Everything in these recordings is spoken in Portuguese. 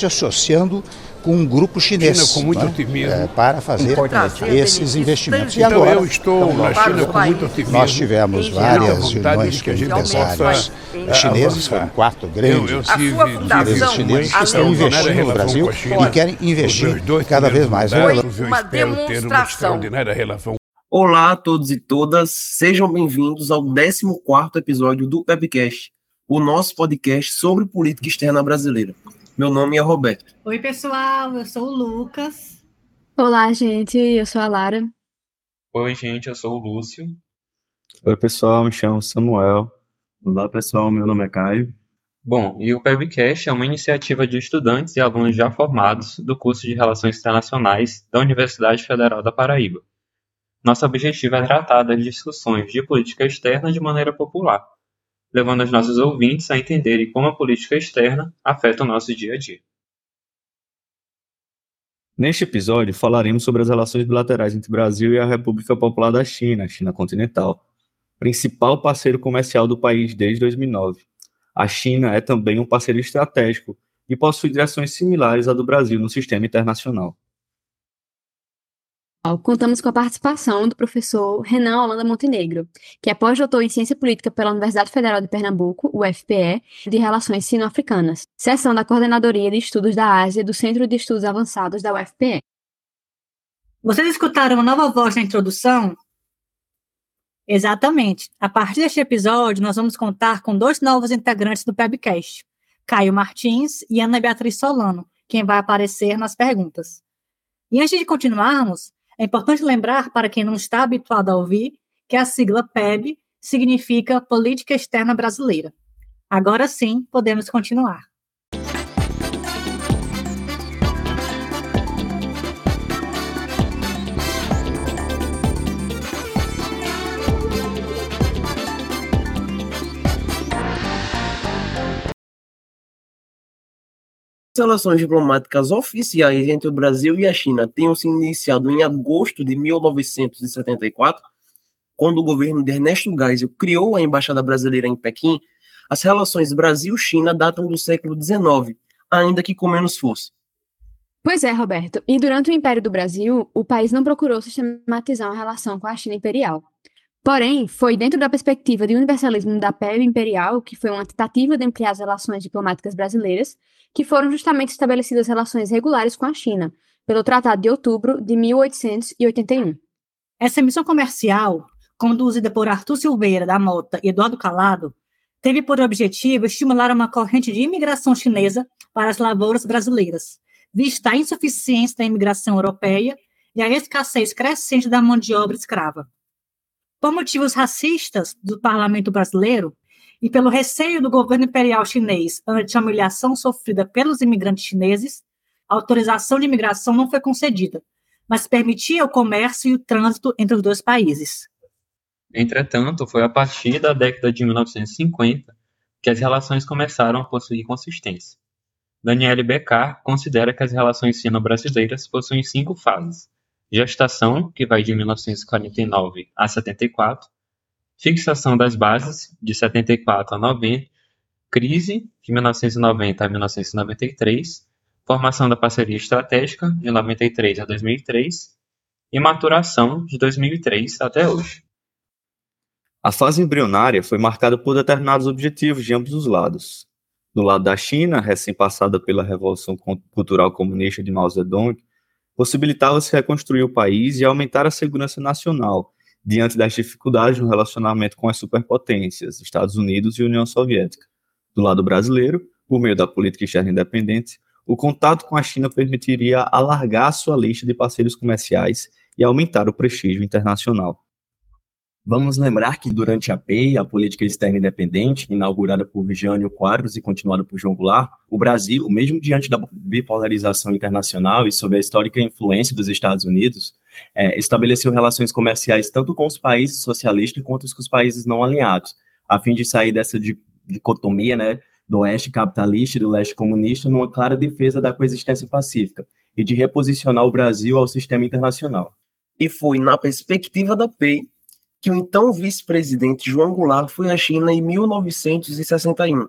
se associando com um grupo chinês China com muito né? otimismo. É, para fazer esses investimentos. E Então agora, eu estou na China com muito otimismo. nós tivemos várias reuniões com empresários chineses, foram quatro grandes eu empresas chinesas que estão investindo no Brasil e querem investir cada vez mais. uma espero ter uma demonstração. Olá a todos e todas, sejam bem-vindos ao 14º episódio do Webcast, o nosso podcast sobre política externa brasileira. Meu nome é Roberto. Oi, pessoal, eu sou o Lucas. Olá, gente, eu sou a Lara. Oi, gente, eu sou o Lúcio. Oi, pessoal, me chamo Samuel. Olá pessoal, meu nome é Caio. Bom, e o PEBcast é uma iniciativa de estudantes e alunos já formados do curso de Relações Internacionais da Universidade Federal da Paraíba. Nosso objetivo é tratar das discussões de política externa de maneira popular, levando os nossos ouvintes a entenderem como a política externa afeta o nosso dia a dia. Neste episódio, falaremos sobre as relações bilaterais entre o Brasil e a República Popular da China, China continental, principal parceiro comercial do país desde 2009. A China é também um parceiro estratégico e possui direções similares à do Brasil no sistema internacional. Contamos com a participação do professor Renan Holanda Montenegro, que é pós-doutor em Ciência Política pela Universidade Federal de Pernambuco, UFPE, de Relações Sino-Africanas, seção da Coordenadoria de Estudos da Ásia do Centro de Estudos Avançados da UFPE. Vocês escutaram uma nova voz na introdução? Exatamente. A partir deste episódio, nós vamos contar com dois novos integrantes do Pebcast, Caio Martins e Ana Beatriz Solano, quem vai aparecer nas perguntas. E antes de continuarmos, é importante lembrar para quem não está habituado a ouvir que a sigla PEB significa Política Externa Brasileira. Agora sim, podemos continuar. Relações diplomáticas oficiais entre o Brasil e a China tenham se iniciado em agosto de 1974, quando o governo de Ernesto Geisel criou a Embaixada Brasileira em Pequim, as relações Brasil-China datam do século XIX, ainda que com menos força. Pois é, Roberto. E durante o Império do Brasil, o país não procurou sistematizar uma relação com a China imperial. Porém, foi dentro da perspectiva de universalismo da PEB imperial, que foi uma tentativa de ampliar as relações diplomáticas brasileiras, que foram justamente estabelecidas relações regulares com a China, pelo Tratado de Outubro de 1881. Essa missão comercial, conduzida por Arthur Silveira da Mota e Eduardo Calado, teve por objetivo estimular uma corrente de imigração chinesa para as lavouras brasileiras, vista a insuficiência da imigração europeia e a escassez crescente da mão de obra escrava. Por motivos racistas do parlamento brasileiro e pelo receio do governo imperial chinês ante a humilhação sofrida pelos imigrantes chineses, a autorização de imigração não foi concedida, mas permitia o comércio e o trânsito entre os dois países. Entretanto, foi a partir da década de 1950 que as relações começaram a possuir consistência. Daniele Becar considera que as relações sino-brasileiras possuem cinco fases: gestação, que vai de 1949 a 74, fixação das bases, de 74 a 90, crise, de 1990 a 1993, formação da parceria estratégica, de 93 a 2003, e maturação, de 2003 até hoje. A fase embrionária foi marcada por determinados objetivos de ambos os lados. Do lado da China, recém-passada pela Revolução Cultural Comunista de Mao Zedong, possibilitava-se reconstruir o país e aumentar a segurança nacional, diante das dificuldades no relacionamento com as superpotências, Estados Unidos e União Soviética. Do lado brasileiro, por meio da política externa independente, o contato com a China permitiria alargar sua lista de parceiros comerciais e aumentar o prestígio internacional. Vamos lembrar que durante a PEI, a Política Externa Independente, inaugurada por Jânio Quadros e continuada por João Goulart, o Brasil, mesmo diante da bipolarização internacional e sob a histórica influência dos Estados Unidos, é, estabeleceu relações comerciais tanto com os países socialistas quanto com os países não alinhados, a fim de sair dessa dicotomia né, do oeste capitalista e do leste comunista numa clara defesa da coexistência pacífica e de reposicionar o Brasil ao sistema internacional. E foi na perspectiva da PEI que o então vice-presidente João Goulart foi à China em 1961,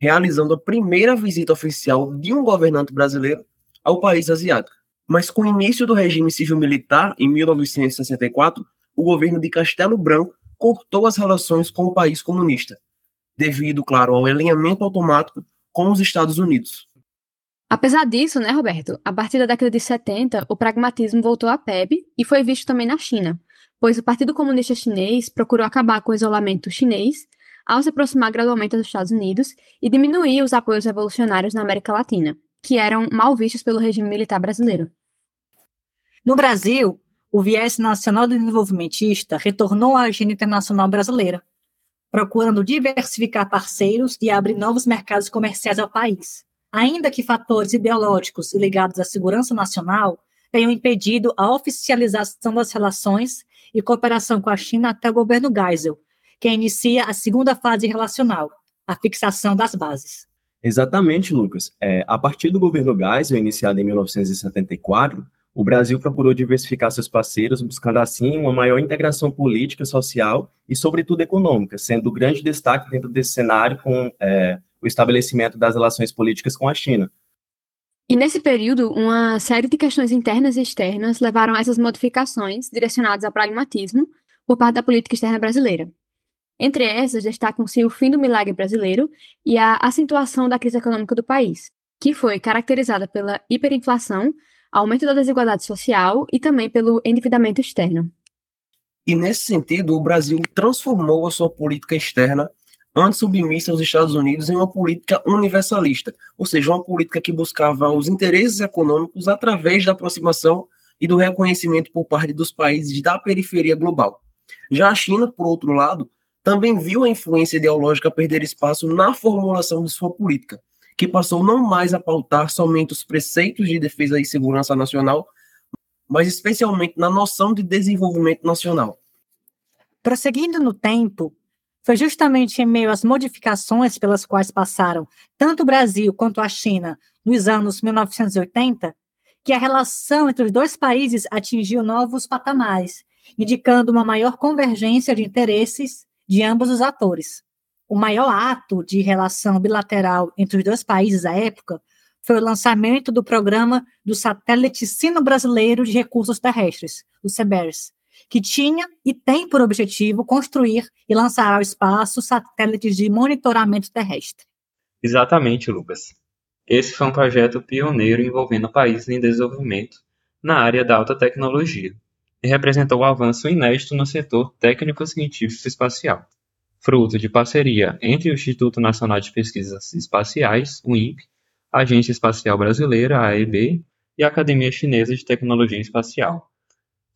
realizando a primeira visita oficial de um governante brasileiro ao país asiático. Mas com o início do regime civil-militar, em 1964, o governo de Castelo Branco cortou as relações com o país comunista, devido, claro, ao alinhamento automático com os Estados Unidos. Apesar disso, né, Roberto, a partir da década de 70, o pragmatismo voltou à PEB e foi visto também na China, pois o Partido Comunista Chinês procurou acabar com o isolamento chinês ao se aproximar gradualmente dos Estados Unidos e diminuir os apoios revolucionários na América Latina, que eram mal vistos pelo regime militar brasileiro. No Brasil, o viés nacional desenvolvimentista retornou à agenda internacional brasileira, procurando diversificar parceiros e abrir novos mercados comerciais ao país, ainda que fatores ideológicos ligados à segurança nacional tenham impedido a oficialização das relações e cooperação com a China até o governo Geisel, que inicia a segunda fase relacional, a fixação das bases. Exatamente, Lucas. É, a partir do governo Geisel, iniciado em 1974, o Brasil procurou diversificar seus parceiros, buscando assim uma maior integração política, social e, sobretudo, econômica, sendo grande destaque dentro desse cenário com é, o estabelecimento das relações políticas com a China. E nesse período, uma série de questões internas e externas levaram a essas modificações direcionadas ao pragmatismo por parte da política externa brasileira. Entre essas, destacam-se o fim do milagre brasileiro e a acentuação da crise econômica do país, que foi caracterizada pela hiperinflação, aumento da desigualdade social e também pelo endividamento externo. E nesse sentido, o Brasil transformou a sua política externa, antes submissa aos Estados Unidos, em uma política universalista, ou seja, uma política que buscava os interesses econômicos através da aproximação e do reconhecimento por parte dos países da periferia global. Já a China, por outro lado, também viu a influência ideológica perder espaço na formulação de sua política, que passou não mais a pautar somente os preceitos de defesa e segurança nacional, mas especialmente na noção de desenvolvimento nacional. Prosseguindo no tempo, foi justamente em meio às modificações pelas quais passaram tanto o Brasil quanto a China nos anos 1980 que a relação entre os dois países atingiu novos patamares, indicando uma maior convergência de interesses de ambos os atores. O maior ato de relação bilateral entre os dois países à época foi o lançamento do programa do satélite sino-brasileiro de recursos terrestres, o CBERS, que tinha e tem por objetivo construir e lançar ao espaço satélites de monitoramento terrestre. Exatamente, Lucas. Esse foi um projeto pioneiro envolvendo países em desenvolvimento na área da alta tecnologia e representou um avanço inédito no setor técnico-científico espacial fruto de parceria entre o Instituto Nacional de Pesquisas Espaciais, o INPE, a Agência Espacial Brasileira, AEB, e a Academia Chinesa de Tecnologia Espacial.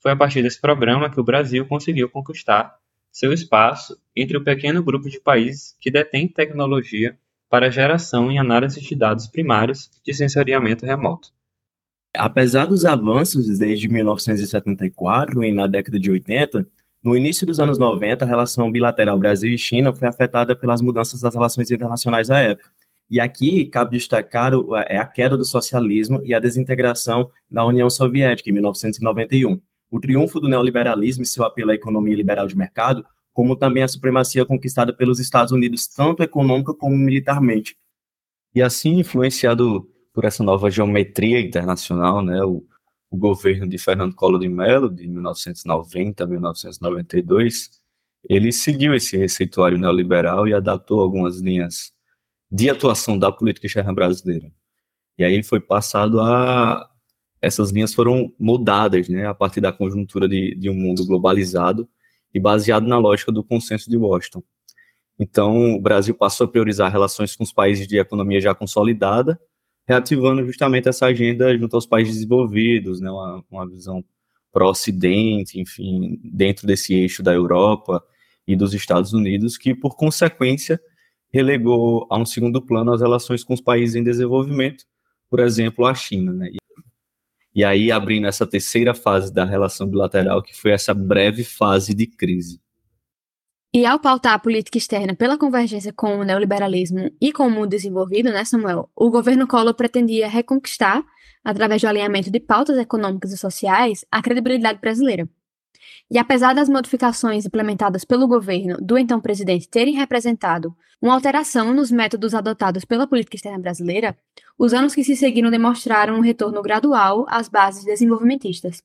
Foi a partir desse programa que o Brasil conseguiu conquistar seu espaço entre o pequeno grupo de países que detém tecnologia para geração e análise de dados primários de sensoriamento remoto. Apesar dos avanços desde 1974 e na década de 80, no início dos anos 90, a relação bilateral Brasil e China foi afetada pelas mudanças das relações internacionais da época. E aqui cabe destacar é a queda do socialismo e a desintegração da União Soviética em 1991. O triunfo do neoliberalismo e seu apelo à economia liberal de mercado, como também a supremacia conquistada pelos Estados Unidos, tanto econômica como militarmente. E assim, influenciado por essa nova geometria internacional, né, o, o governo de Fernando Collor de Mello, de 1990 a 1992, ele seguiu esse receituário neoliberal e adaptou algumas linhas de atuação da política externa brasileira. E aí foi passado a. Essas linhas foram mudadas né, a partir da conjuntura de, de um mundo globalizado e baseado na lógica do consenso de Washington. Então, o Brasil passou a priorizar relações com os países de economia já consolidada reativando justamente essa agenda junto aos países desenvolvidos, né, uma, uma visão pró-Ocidente, enfim, dentro desse eixo da Europa e dos Estados Unidos, que, por consequência, relegou a um segundo plano as relações com os países em desenvolvimento, por exemplo, a China. Né? E aí, abrindo essa terceira fase da relação bilateral, que foi essa breve fase de crise. E ao pautar a política externa pela convergência com o neoliberalismo e com o mundo desenvolvido, né, Samuel, o governo Collor pretendia reconquistar, através do alinhamento de pautas econômicas e sociais, a credibilidade brasileira. E apesar das modificações implementadas pelo governo do então presidente terem representado uma alteração nos métodos adotados pela política externa brasileira, os anos que se seguiram demonstraram um retorno gradual às bases desenvolvimentistas.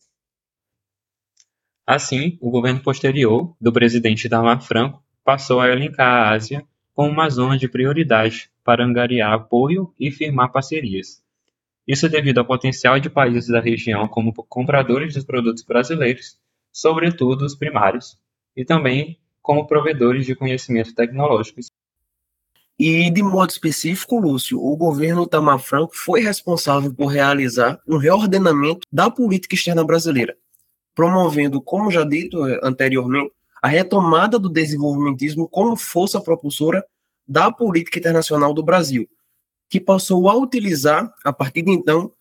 Assim, o governo posterior do presidente Itamar Franco passou a elencar a Ásia como uma zona de prioridade para angariar apoio e firmar parcerias. Isso devido ao potencial de países da região como compradores dos produtos brasileiros, sobretudo os primários, e também como provedores de conhecimento tecnológico. E, de modo específico, Lúcio, o governo Tamar Franco foi responsável por realizar um reordenamento da política externa brasileira, promovendo, como já dito anteriormente, a retomada do desenvolvimentismo como força propulsora da política internacional do Brasil, que passou a utilizar, a partir de então,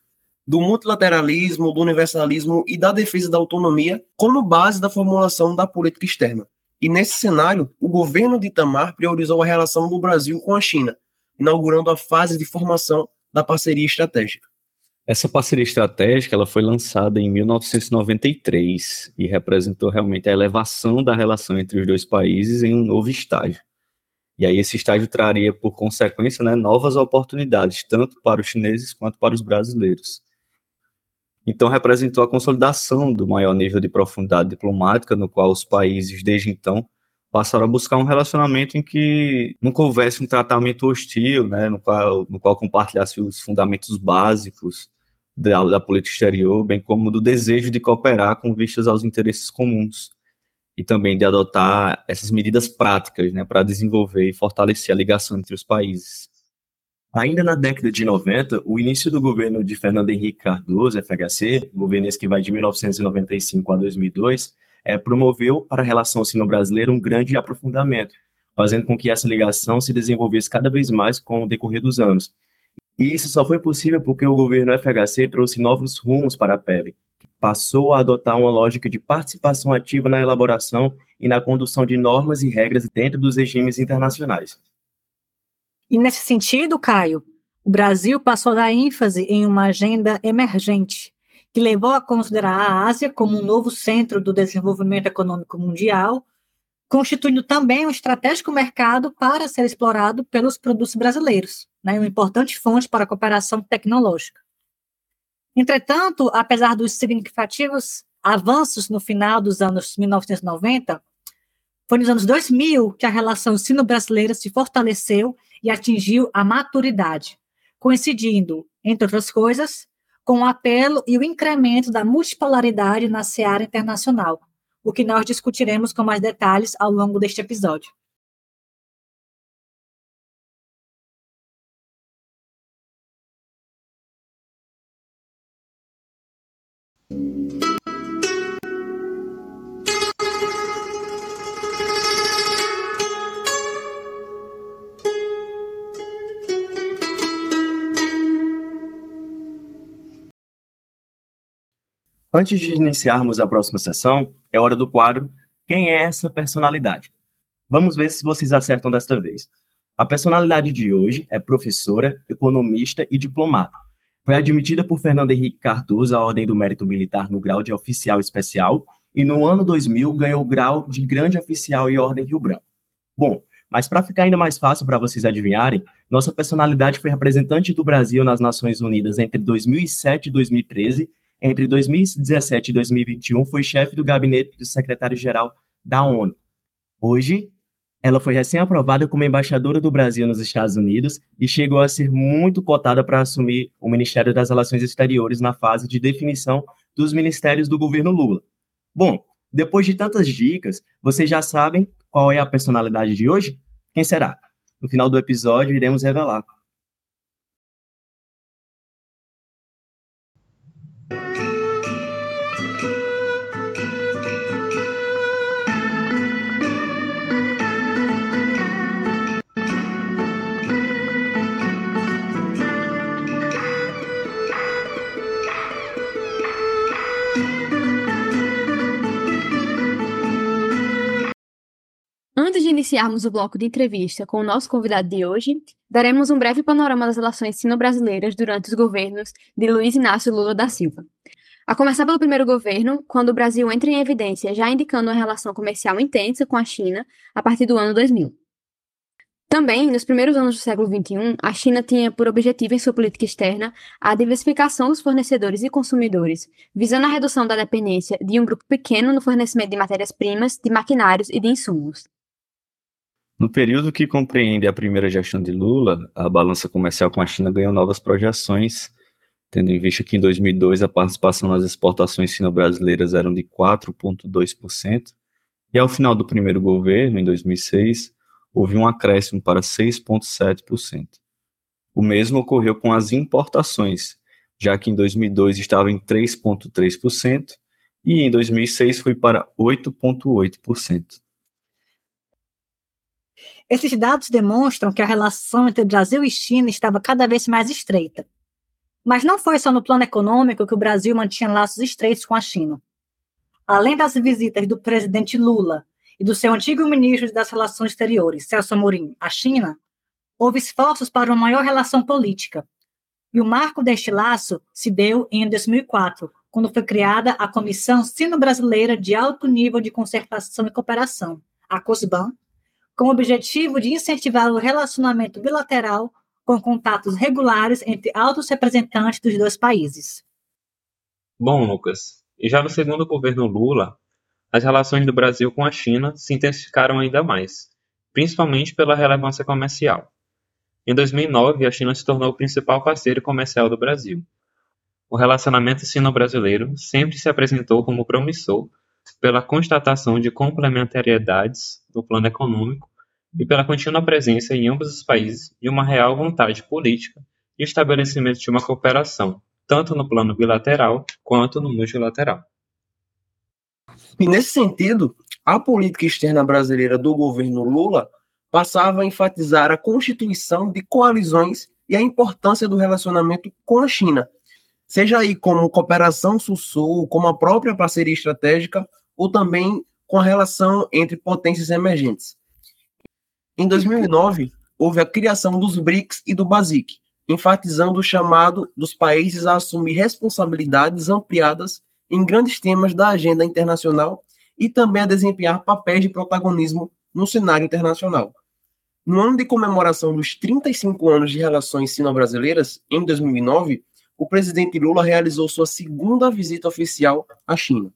do multilateralismo, do universalismo e da defesa da autonomia como base da formulação da política externa. E nesse cenário, o governo de Itamar priorizou a relação do Brasil com a China, inaugurando a fase de formação da parceria estratégica. Essa parceria estratégica ela foi lançada em 1993 e representou realmente a elevação da relação entre os dois países em um novo estágio. E aí esse estágio traria, por consequência, né, novas oportunidades, tanto para os chineses quanto para os brasileiros. Então representou a consolidação do maior nível de profundidade diplomática, no qual os países, desde então, passaram a buscar um relacionamento em que nunca houvesse um tratamento hostil, né, no qual, no qual compartilhasse os fundamentos básicos da, da política exterior, bem como do desejo de cooperar com vistas aos interesses comuns e também de adotar essas medidas práticas né, para desenvolver e fortalecer a ligação entre os países. Ainda na década de 90, o início do governo de Fernando Henrique Cardoso, FHC, governo esse que vai de 1995 a 2002, é, promoveu para a relação sino-brasileira um grande aprofundamento, fazendo com que essa ligação se desenvolvesse cada vez mais com o decorrer dos anos. E isso só foi possível porque o governo FHC trouxe novos rumos para a PEB, passou a adotar uma lógica de participação ativa na elaboração e na condução de normas e regras dentro dos regimes internacionais. E nesse sentido, Caio, o Brasil passou a dar ênfase em uma agenda emergente, que levou a considerar a Ásia como um novo centro do desenvolvimento econômico mundial, constituindo também um estratégico mercado para ser explorado pelos produtos brasileiros, né, uma importante fonte para a cooperação tecnológica. Entretanto, apesar dos significativos avanços no final dos anos 1990, foi nos anos 2000 que a relação sino-brasileira se fortaleceu e atingiu a maturidade, coincidindo, entre outras coisas, com o apelo e o incremento da multipolaridade na seara internacional, o que nós discutiremos com mais detalhes ao longo deste episódio. Antes de iniciarmos a próxima sessão, é hora do quadro Quem é essa personalidade? Vamos ver se vocês acertam desta vez. A personalidade de hoje é professora, economista e diplomata. Foi admitida por Fernando Henrique Cardoso à Ordem do Mérito Militar no grau de oficial especial e no ano 2000 ganhou o grau de grande oficial e Ordem Rio Branco. Bom, mas para ficar ainda mais fácil para vocês adivinharem, nossa personalidade foi representante do Brasil nas Nações Unidas entre 2007 e 2013 entre 2017 e 2021, foi chefe do gabinete do secretário-geral da ONU. Hoje, ela foi recém-aprovada como embaixadora do Brasil nos Estados Unidos e chegou a ser muito cotada para assumir o Ministério das Relações Exteriores na fase de definição dos ministérios do governo Lula. Bom, depois de tantas dicas, vocês já sabem qual é a personalidade de hoje? Quem será? No final do episódio, iremos revelar. Antes de iniciarmos o bloco de entrevista com o nosso convidado de hoje, daremos um breve panorama das relações sino-brasileiras durante os governos de Luiz Inácio Lula da Silva. A começar pelo primeiro governo, quando o Brasil entra em evidência, já indicando uma relação comercial intensa com a China a partir do ano 2000. Também, nos primeiros anos do século XXI, a China tinha por objetivo em sua política externa a diversificação dos fornecedores e consumidores, visando a redução da dependência de um grupo pequeno no fornecimento de matérias-primas, de maquinários e de insumos. No período que compreende a primeira gestão de Lula, a balança comercial com a China ganhou novas projeções, tendo em vista que em 2002 a participação nas exportações sino-brasileiras eram de 4,2%, e ao final do primeiro governo, em 2006, houve um acréscimo para 6,7%. O mesmo ocorreu com as importações, já que em 2002 estava em 3,3% e em 2006 foi para 8,8%. Esses dados demonstram que a relação entre Brasil e China estava cada vez mais estreita. Mas não foi só no plano econômico que o Brasil mantinha laços estreitos com a China. Além das visitas do presidente Lula e do seu antigo ministro das Relações Exteriores, Celso Amorim, à China, houve esforços para uma maior relação política. E o marco deste laço se deu em 2004, quando foi criada a Comissão Sino-Brasileira de Alto Nível de Concertação e Cooperação, a COSBAN, com o objetivo de incentivar o relacionamento bilateral com contatos regulares entre altos representantes dos dois países. Bom, Lucas, e já no segundo governo Lula, as relações do Brasil com a China se intensificaram ainda mais, principalmente pela relevância comercial. Em 2009, a China se tornou o principal parceiro comercial do Brasil. O relacionamento sino-brasileiro sempre se apresentou como promissor pela constatação de complementariedades no plano econômico e pela contínua presença em ambos os países de uma real vontade política de estabelecimento de uma cooperação, tanto no plano bilateral quanto no multilateral. E nesse sentido, a política externa brasileira do governo Lula passava a enfatizar a constituição de coalizões e a importância do relacionamento com a China, seja aí como cooperação sul-sul, como a própria parceria estratégica, ou também com a relação entre potências emergentes. Em 2009, houve a criação dos BRICS e do BASIC, enfatizando o chamado dos países a assumir responsabilidades ampliadas em grandes temas da agenda internacional e também a desempenhar papéis de protagonismo no cenário internacional. No ano de comemoração dos 35 anos de relações sino-brasileiras, em 2009, o presidente Lula realizou sua segunda visita oficial à China.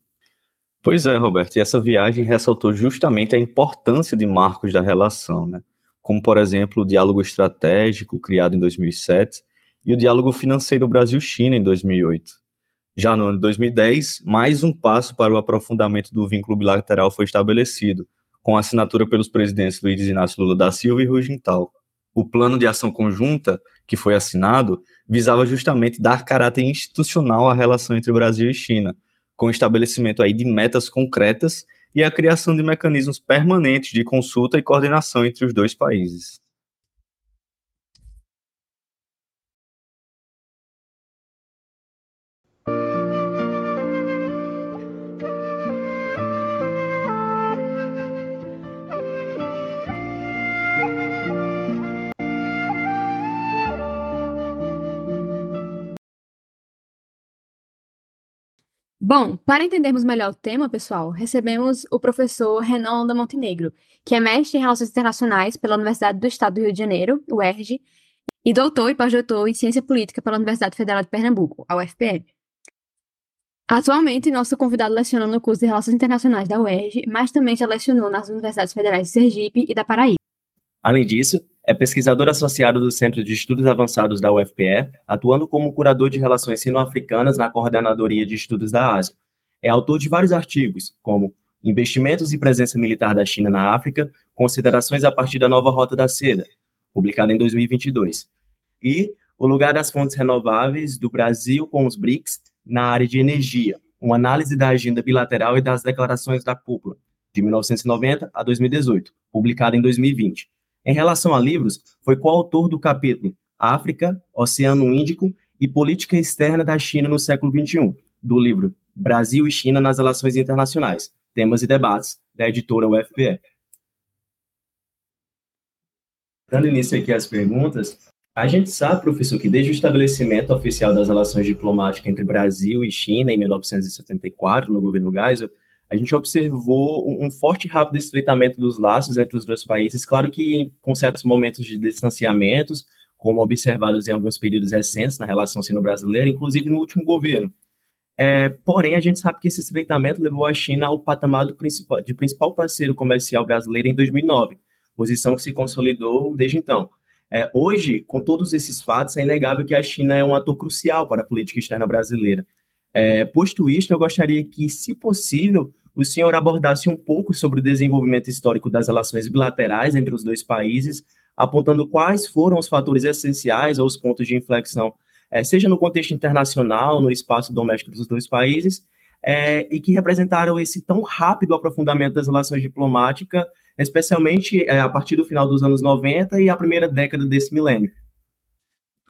Pois é, Roberto, e essa viagem ressaltou justamente a importância de marcos da relação, né? como, por exemplo, o diálogo estratégico criado em 2007 e o diálogo financeiro Brasil-China em 2008. Já no ano de 2010, mais um passo para o aprofundamento do vínculo bilateral foi estabelecido, com assinatura pelos presidentes Luiz Inácio Lula da Silva e Rugental. O plano de ação conjunta, que foi assinado, visava justamente dar caráter institucional à relação entre Brasil e China, com o estabelecimento aí de metas concretas e a criação de mecanismos permanentes de consulta e coordenação entre os dois países. Bom, para entendermos melhor o tema, pessoal, recebemos o professor Renan da Montenegro, que é mestre em Relações Internacionais pela Universidade do Estado do Rio de Janeiro, UERJ, e doutor e pós-doutor em Ciência Política pela Universidade Federal de Pernambuco, a UFPE. Atualmente, nosso convidado leciona no curso de Relações Internacionais da UERJ, mas também já lecionou nas Universidades Federais de Sergipe e da Paraíba. Além disso, é pesquisador associado do Centro de Estudos Avançados da UFPE, atuando como curador de relações sino-africanas na Coordenadoria de Estudos da Ásia. É autor de vários artigos, como Investimentos e Presença Militar da China na África, Considerações a partir da Nova Rota da Seda, publicado em 2022, e O Lugar das Fontes Renováveis do Brasil com os BRICS na área de energia, uma análise da agenda bilateral e das declarações da cúpula, de 1990 a 2018, publicado em 2020. Em relação a livros, foi coautor do capítulo África, Oceano Índico e Política Externa da China no século XXI, do livro Brasil e China nas Relações Internacionais, Temas e Debates, da editora UFPE. Dando início aqui às perguntas, A gente sabe, professor, que desde o estabelecimento oficial das relações diplomáticas entre Brasil e China em 1974, no governo Geisel, a gente observou um forte e rápido estreitamento dos laços entre os dois países, claro que com certos momentos de distanciamentos, como observados em alguns períodos recentes na relação sino-brasileira, inclusive no último governo. É, porém, a gente sabe que esse estreitamento levou a China ao patamar principal, de principal parceiro comercial brasileiro em 2009, posição que se consolidou desde então. É, hoje, com todos esses fatos, é inegável que a China é um ator crucial para a política externa brasileira. É, posto isto, eu gostaria que, se possível, o senhor abordasse um pouco sobre o desenvolvimento histórico das relações bilaterais entre os dois países, apontando quais foram os fatores essenciais ou os pontos de inflexão, é, seja no contexto internacional, no espaço doméstico dos dois países, é, e que representaram esse tão rápido aprofundamento das relações diplomáticas especialmente é, a partir do final dos anos 90 e a primeira década desse milênio.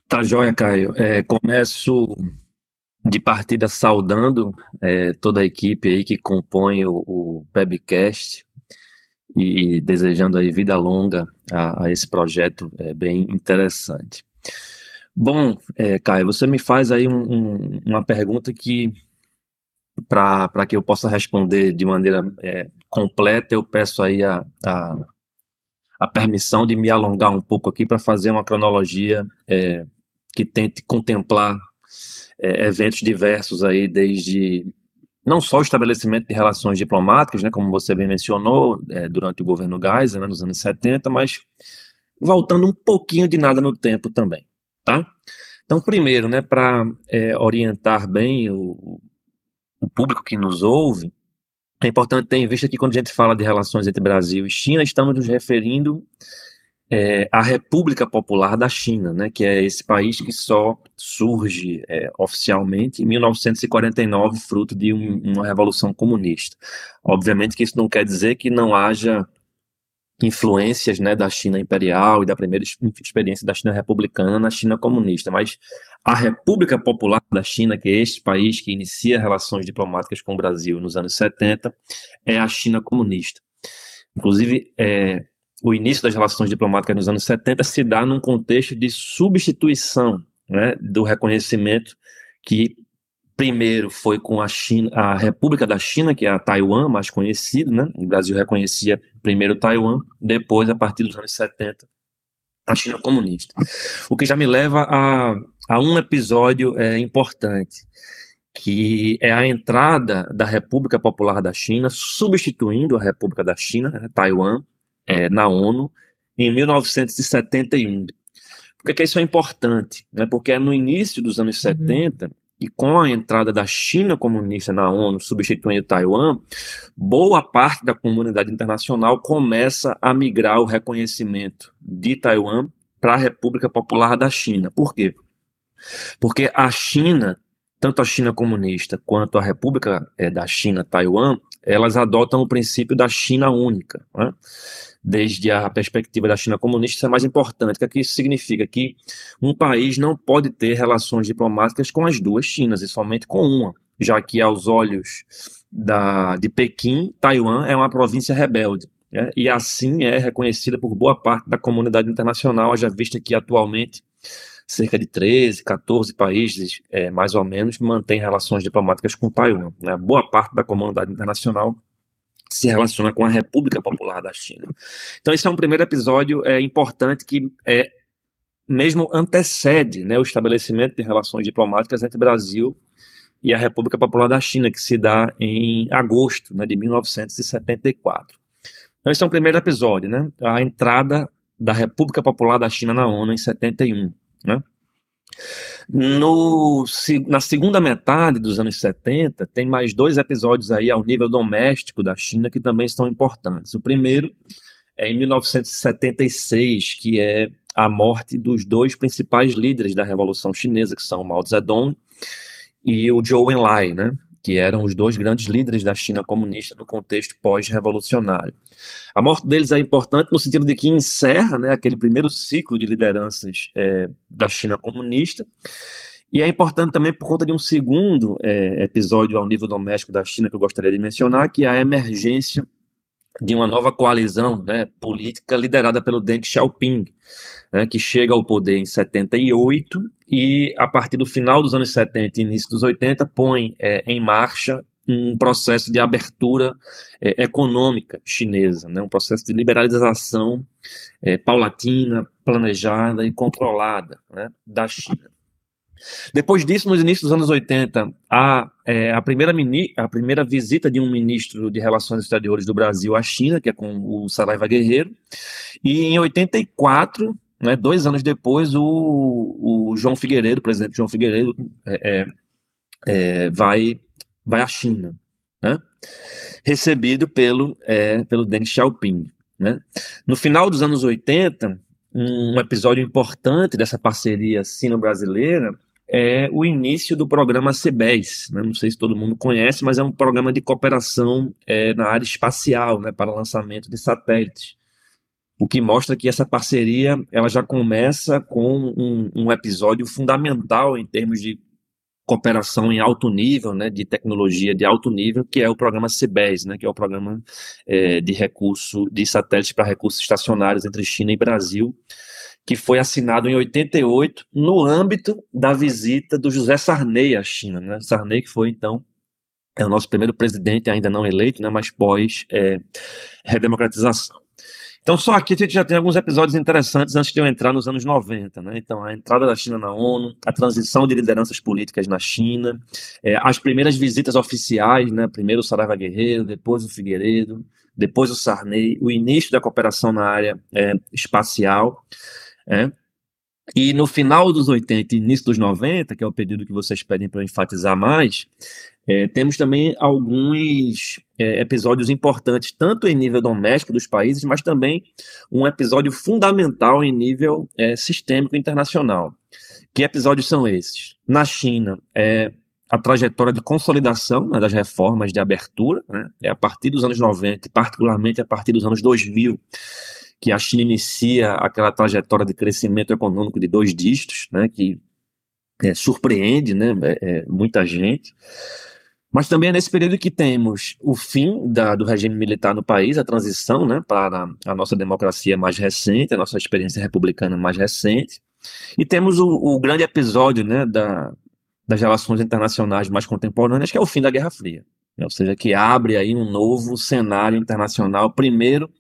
Tá joia, Caio. É, começo de partida saudando é, toda a equipe aí que compõe o, o Webcast e desejando aí vida longa a, a esse projeto é, bem interessante. Bom, é, Caio, você me faz aí um, um, uma pergunta que para que eu possa responder de maneira é, completa, eu peço aí a, a, a, permissão de me alongar um pouco aqui para fazer uma cronologia é, que tente contemplar é, eventos diversos aí, desde não só o estabelecimento de relações diplomáticas, né, como você bem mencionou, é, durante o governo Geisel, né, nos anos 70, mas voltando um pouquinho de nada no tempo também, tá? Então, primeiro, né, para é, orientar bem o, o público que nos ouve, é importante ter em vista que quando a gente fala de relações entre Brasil e China, estamos nos referindo é, à República Popular da China, né, que é esse país que só surge é, oficialmente em 1949, fruto de um, uma revolução comunista. Obviamente que isso não quer dizer que não haja influências né, da China imperial e da primeira experiência da China republicana na China comunista, mas a República Popular da China, que é este país que inicia relações diplomáticas com o Brasil nos anos 70, é a China comunista. Inclusive, é, o início das relações diplomáticas nos anos 70 se dá num contexto de substituição né, do reconhecimento que Primeiro foi com a China, a República da China, que é a Taiwan, mais conhecido, né? O Brasil reconhecia primeiro Taiwan, depois, a partir dos anos 70, a China comunista. O que já me leva a, a um episódio é, importante, que é a entrada da República Popular da China, substituindo a República da China, né, Taiwan, é, na ONU, em 1971. Por que, isso é importante? Né? Porque é no início dos anos uhum. 70 e com a entrada da China comunista na ONU, substituindo Taiwan, boa parte da comunidade internacional começa a migrar o reconhecimento de Taiwan para a República Popular da China. Por quê? Porque a China, tanto a China comunista quanto a República é, da China, Taiwan, elas adotam o princípio da China única. Né? Desde a perspectiva da China comunista, isso é mais importante. O que isso significa? Que um país não pode ter relações diplomáticas com as duas Chinas, e somente com uma, já que, aos olhos da, de Pequim, Taiwan é uma província rebelde. Né? E assim é reconhecida por boa parte da comunidade internacional, já vista que atualmente cerca de 13, 14 países, é, mais ou menos, mantêm relações diplomáticas com Taiwan. Né? Boa parte da comunidade internacional se relaciona com a República Popular da China. Então, esse é um primeiro episódio é, importante que é, mesmo antecede né, o estabelecimento de relações diplomáticas entre Brasil e a República Popular da China, que se dá em agosto né, de 1974. Então, esse é um primeiro episódio, né, a entrada da República Popular da China na ONU em 71. Né? No, na segunda metade dos anos 70, tem mais dois episódios aí ao nível doméstico da China que também são importantes. O primeiro é em 1976, que é a morte dos dois principais líderes da Revolução Chinesa, que são Mao Zedong e o Zhou Enlai, né? Que eram os dois grandes líderes da China comunista no contexto pós-revolucionário. A morte deles é importante no sentido de que encerra né, aquele primeiro ciclo de lideranças é, da China comunista, e é importante também por conta de um segundo é, episódio ao nível doméstico da China que eu gostaria de mencionar, que é a emergência de uma nova coalizão né, política liderada pelo Deng Xiaoping, né, que chega ao poder em 78 e, a partir do final dos anos 70 e início dos 80, põe é, em marcha um processo de abertura é, econômica chinesa, né, um processo de liberalização é, paulatina, planejada e controlada né, da China. Depois disso, nos inícios dos anos 80, a, é, a, primeira mini, a primeira visita de um ministro de Relações Exteriores do Brasil à China, que é com o Saraiva Guerreiro, e em 84, né, dois anos depois, o, o João Figueiredo, o presidente João Figueiredo, é, é, é vai, vai à China, né, recebido pelo, é, pelo Deng Xiaoping. Né. No final dos anos 80, um episódio importante dessa parceria sino-brasileira é o início do programa CBES. Né? Não sei se todo mundo conhece, mas é um programa de cooperação é, na área espacial, né, para lançamento de satélites. O que mostra que essa parceria ela já começa com um, um episódio fundamental em termos de cooperação em alto nível, né, de tecnologia de alto nível, que é o programa CBES, né, que é o programa é, de recurso de satélites para recursos estacionários entre China e Brasil, que foi assinado em 88 no âmbito da visita do José Sarney à China. Né? Sarney que foi, então, é o nosso primeiro presidente, ainda não eleito, né, mas pós é, redemocratização. Então, só aqui a gente já tem alguns episódios interessantes antes de eu entrar nos anos 90. Né? Então, a entrada da China na ONU, a transição de lideranças políticas na China, é, as primeiras visitas oficiais, né? primeiro o Saraiva Guerreiro, depois o Figueiredo, depois o Sarney, o início da cooperação na área é, espacial. É. E no final dos 80 e início dos 90, que é o período que vocês pedem para enfatizar mais, é, temos também alguns é, episódios importantes, tanto em nível doméstico dos países, mas também um episódio fundamental em nível é, sistêmico internacional. Que episódios são esses? Na China, é a trajetória de consolidação né, das reformas de abertura, né, é a partir dos anos 90, particularmente a partir dos anos 2000, que a China inicia aquela trajetória de crescimento econômico de dois dígitos, né, que é, surpreende né, é, é, muita gente. Mas também é nesse período que temos o fim da, do regime militar no país, a transição né, para a nossa democracia mais recente, a nossa experiência republicana mais recente. E temos o, o grande episódio né, da, das relações internacionais mais contemporâneas, que é o fim da Guerra Fria. Né, ou seja, que abre aí um novo cenário internacional, primeiro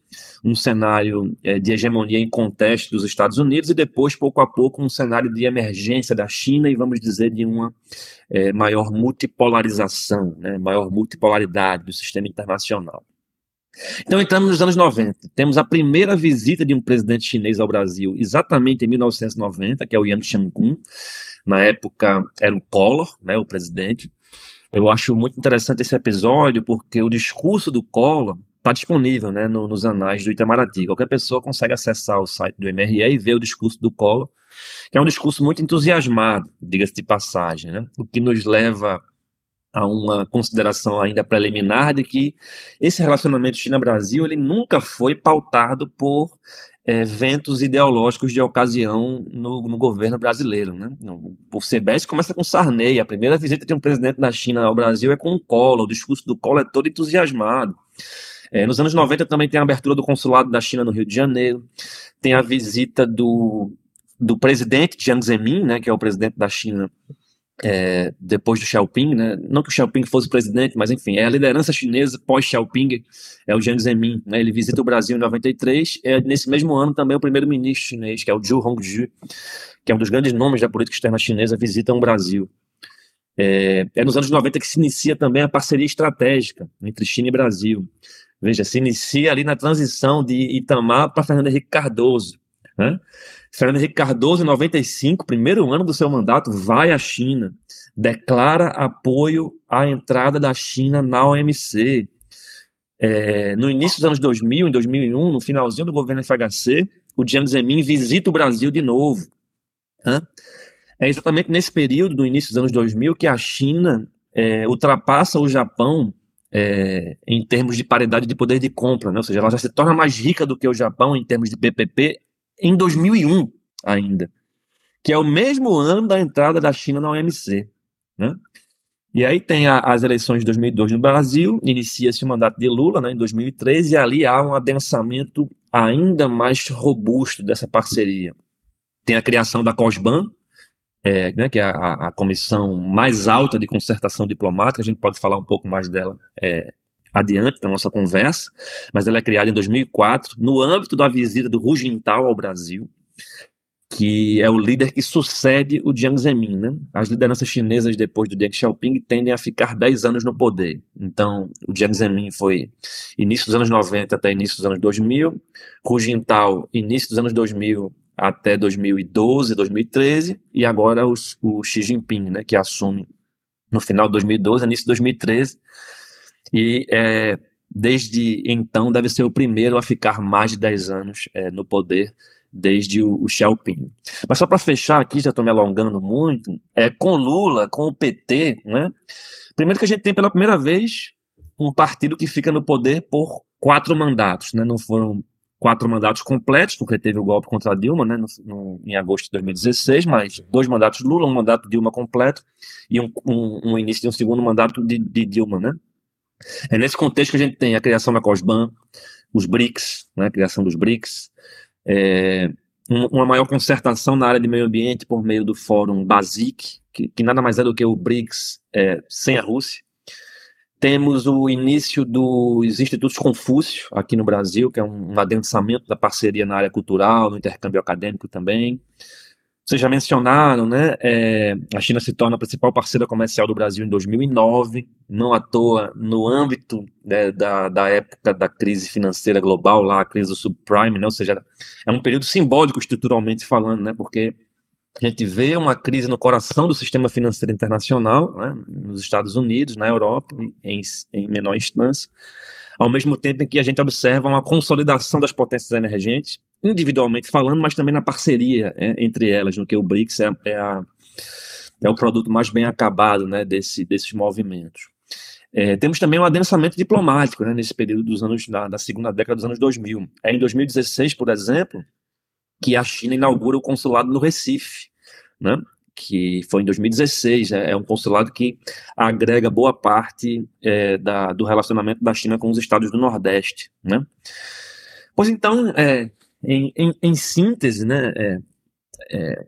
um cenário é, de hegemonia em contexto dos Estados Unidos e depois, pouco a pouco, um cenário de emergência da China e, vamos dizer, de uma é, maior multipolarização, né, maior multipolaridade do sistema internacional. Então entramos nos anos 90. Temos a primeira visita de um presidente chinês ao Brasil, exatamente em 1990, que é o Yang Xiangkun. Na época era o Collor, né, o presidente. Eu acho muito interessante esse episódio porque o discurso do Collor está disponível né, no, nos anais do Itamaraty. Qualquer pessoa consegue acessar o site do MRE e ver o discurso do Collor, que é um discurso muito entusiasmado, diga-se de passagem, né, o que nos leva a uma consideração ainda preliminar de que esse relacionamento China-Brasil ele nunca foi pautado por é, ventos ideológicos de ocasião no, no governo brasileiro. Né? O CBS começa com Sarney, a primeira visita de um presidente da China ao Brasil é com o Collor, o discurso do Collor é todo entusiasmado. É, nos anos 90 também tem a abertura do consulado da China no Rio de Janeiro, tem a visita do, do presidente Jiang Zemin, né, que é o presidente da China é, depois do Xiaoping, né? não que o Xiaoping fosse presidente, mas enfim, é a liderança chinesa pós-Xiaoping, é o Jiang Zemin, né? ele visita o Brasil em 93, é nesse mesmo ano também o primeiro-ministro chinês, que é o Zhu Hongzhi, que é um dos grandes nomes da política externa chinesa, visita o Brasil. É, é nos anos 90 que se inicia também a parceria estratégica entre China e Brasil. Veja, se inicia ali na transição de Itamar para Fernando Henrique Cardoso. Né? Fernando Henrique Cardoso, em 95, primeiro ano do seu mandato, vai à China, declara apoio à entrada da China na OMC. É, no início dos anos 2000, em 2001, no finalzinho do governo FHC, o Jiang Zemin visita o Brasil de novo. Né? É exatamente nesse período, no início dos anos 2000, que a China é, ultrapassa o Japão é, em termos de paridade de poder de compra, né? ou seja, ela já se torna mais rica do que o Japão em termos de PPP em 2001 ainda, que é o mesmo ano da entrada da China na OMC. Né? E aí tem a, as eleições de 2002 no Brasil, inicia-se o mandato de Lula né, em 2013, e ali há um adensamento ainda mais robusto dessa parceria. Tem a criação da COSBAN, é, né, que é a, a, comissão mais alta de concertação diplomática, a gente pode falar um pouco mais dela é, adiante da nossa conversa, mas ela é criada em 2004, no âmbito da visita do Hu Jintao ao Brasil, que é o líder que sucede o Jiang Zemin. Né? As lideranças chinesas depois do Deng Xiaoping tendem a ficar 10 anos no poder. Então, o Jiang Zemin foi início dos anos 90 até início dos anos 2000, Hu Jintao, início dos anos 2000 até 2012, 2013, e agora os, o Xi Jinping, né, que assume no final de 2012, início de 2013, e é, desde então deve ser o primeiro a ficar mais de 10 anos é, no poder, desde o, o Xiaoping. Mas só para fechar aqui, já estou me alongando muito, é com Lula, com o PT, né? Primeiro que a gente tem pela primeira vez um partido que fica no poder por quatro mandatos, né? Não foram quatro mandatos completos, porque teve o golpe contra a Dilma, né, no, no, em agosto de 2016, mas dois mandatos Lula, um mandato Dilma completo e um, um, um início de um segundo mandato de, de, Dilma, né. É nesse contexto que a gente tem a criação da COSBAN, os BRICS, né, a criação dos BRICS, é, uma maior concertação na área de meio ambiente por meio do Fórum BASIC, que, que nada mais é do que o BRICS é, sem a Rússia, temos o início dos Institutos Confúcio aqui no Brasil, que é um adensamento da parceria na área cultural, no intercâmbio acadêmico também. Vocês já mencionaram, né? É, a China se torna a principal parceira comercial do Brasil em 2009, não à toa no âmbito né, da, da época da crise financeira global, lá a crise do subprime, né? ou seja, é um período simbólico estruturalmente falando, né? Porque a gente vê uma crise no coração do sistema financeiro internacional, né, nos Estados Unidos, na Europa, em, em, menor instância, ao mesmo tempo em que a gente observa uma consolidação das potências emergentes, individualmente falando, mas também na parceria é, entre elas, no que o BRICS é, é, a, é, o produto mais bem acabado né, desse, desses movimentos. É, temos também um adensamento diplomático né, nesse período dos anos da, da segunda década dos anos 2000. É em 2016, por exemplo, que a China inaugura o consulado no Recife, né? Que foi em 2016, é, é um consulado que agrega boa parte é, da, do relacionamento da China com os estados do Nordeste. Né? Pois então, é, em, em, em, síntese, né, é, é,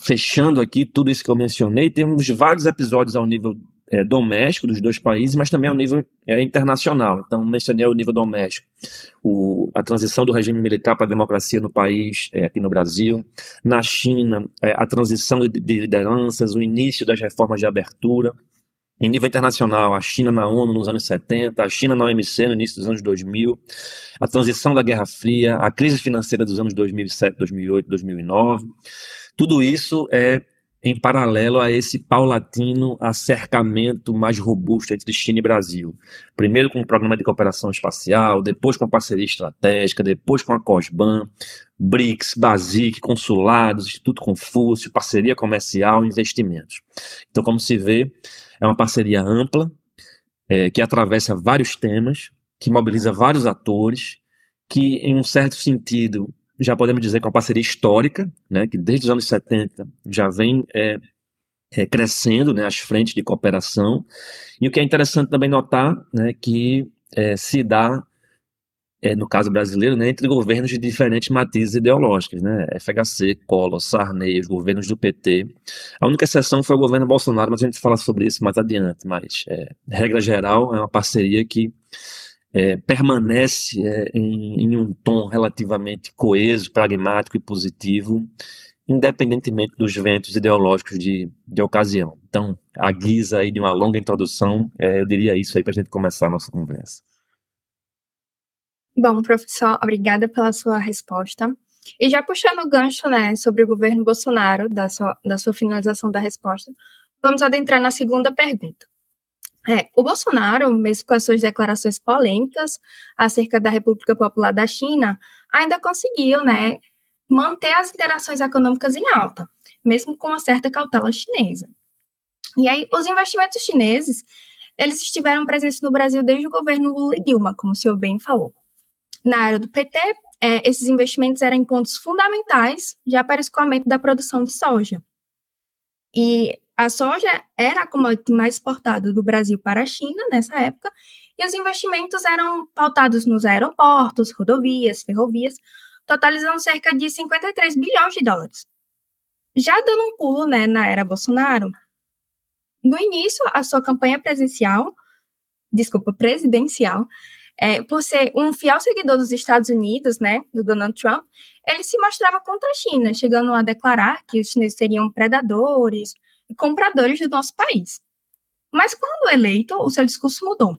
fechando aqui tudo isso que eu mencionei, temos vários episódios ao nível é, doméstico dos dois países, mas também ao nível é, internacional. Então, mencionei o nível doméstico, o, a transição do regime militar para a democracia no país, é, aqui no Brasil, na China, é, a transição de, de, lideranças, o início das reformas de abertura. Em nível internacional, a China na ONU nos anos 70, a China na OMC no início dos anos 2000, a transição da Guerra Fria, a crise financeira dos anos 2007, 2008, 2009. Tudo isso é em paralelo a esse paulatino acercamento mais robusto entre China e Brasil. Primeiro com o Programa de Cooperação Espacial, depois com a parceria estratégica, depois com a COSBAN, BRICS, BASIC, consulados, Instituto Confúcio, parceria comercial, investimentos. Então, como se vê, é uma parceria ampla, é, que atravessa vários temas, que mobiliza vários atores, que, em um certo sentido, já podemos dizer que é uma parceria histórica, né, que desde os anos 70 já vem é, é, crescendo né, as frentes de cooperação. E o que é interessante também notar né, que é, se dá, é, no caso brasileiro, né, entre governos de diferentes matizes ideológicas, né, FHC, Collor, Sarney, os governos do PT. A única exceção foi o governo Bolsonaro, mas a gente fala sobre isso mais adiante. Mas, é, regra geral, é uma parceria que é, permanece é, em, em, um tom relativamente coeso, pragmático e positivo, independentemente dos ventos ideológicos de, de ocasião. Então, a guisa aí de uma longa introdução, é, eu diria isso aí para a gente começar a nossa conversa. Bom, professor, obrigada pela sua resposta. E já puxando o gancho, né, sobre o governo Bolsonaro, da sua, da sua finalização da resposta, vamos adentrar na segunda pergunta. É, o Bolsonaro, mesmo com as suas declarações polêmicas acerca da República Popular da China, ainda conseguiu, né, manter as interações econômicas em alta, mesmo com uma certa cautela chinesa. E aí, os investimentos chineses, eles estiveram presentes no Brasil desde o governo Lula e Dilma, como o senhor bem falou. Na área do PT, é, esses investimentos eram pontos fundamentais já para o escoamento da produção de soja. E A soja era a commodity mais exportada do Brasil para a China nessa época, e os investimentos eram pautados nos aeroportos, rodovias, ferrovias, totalizando cerca de 53 bilhões de dólares. Já dando um pulo né, na era Bolsonaro, no início, a sua campanha presidencial, desculpa, presidencial, é, por ser um fiel seguidor dos Estados Unidos, né, do Donald Trump, ele se mostrava contra a China, chegando a declarar que os chineses seriam predadores compradores do nosso país. Mas quando eleito, o seu discurso mudou.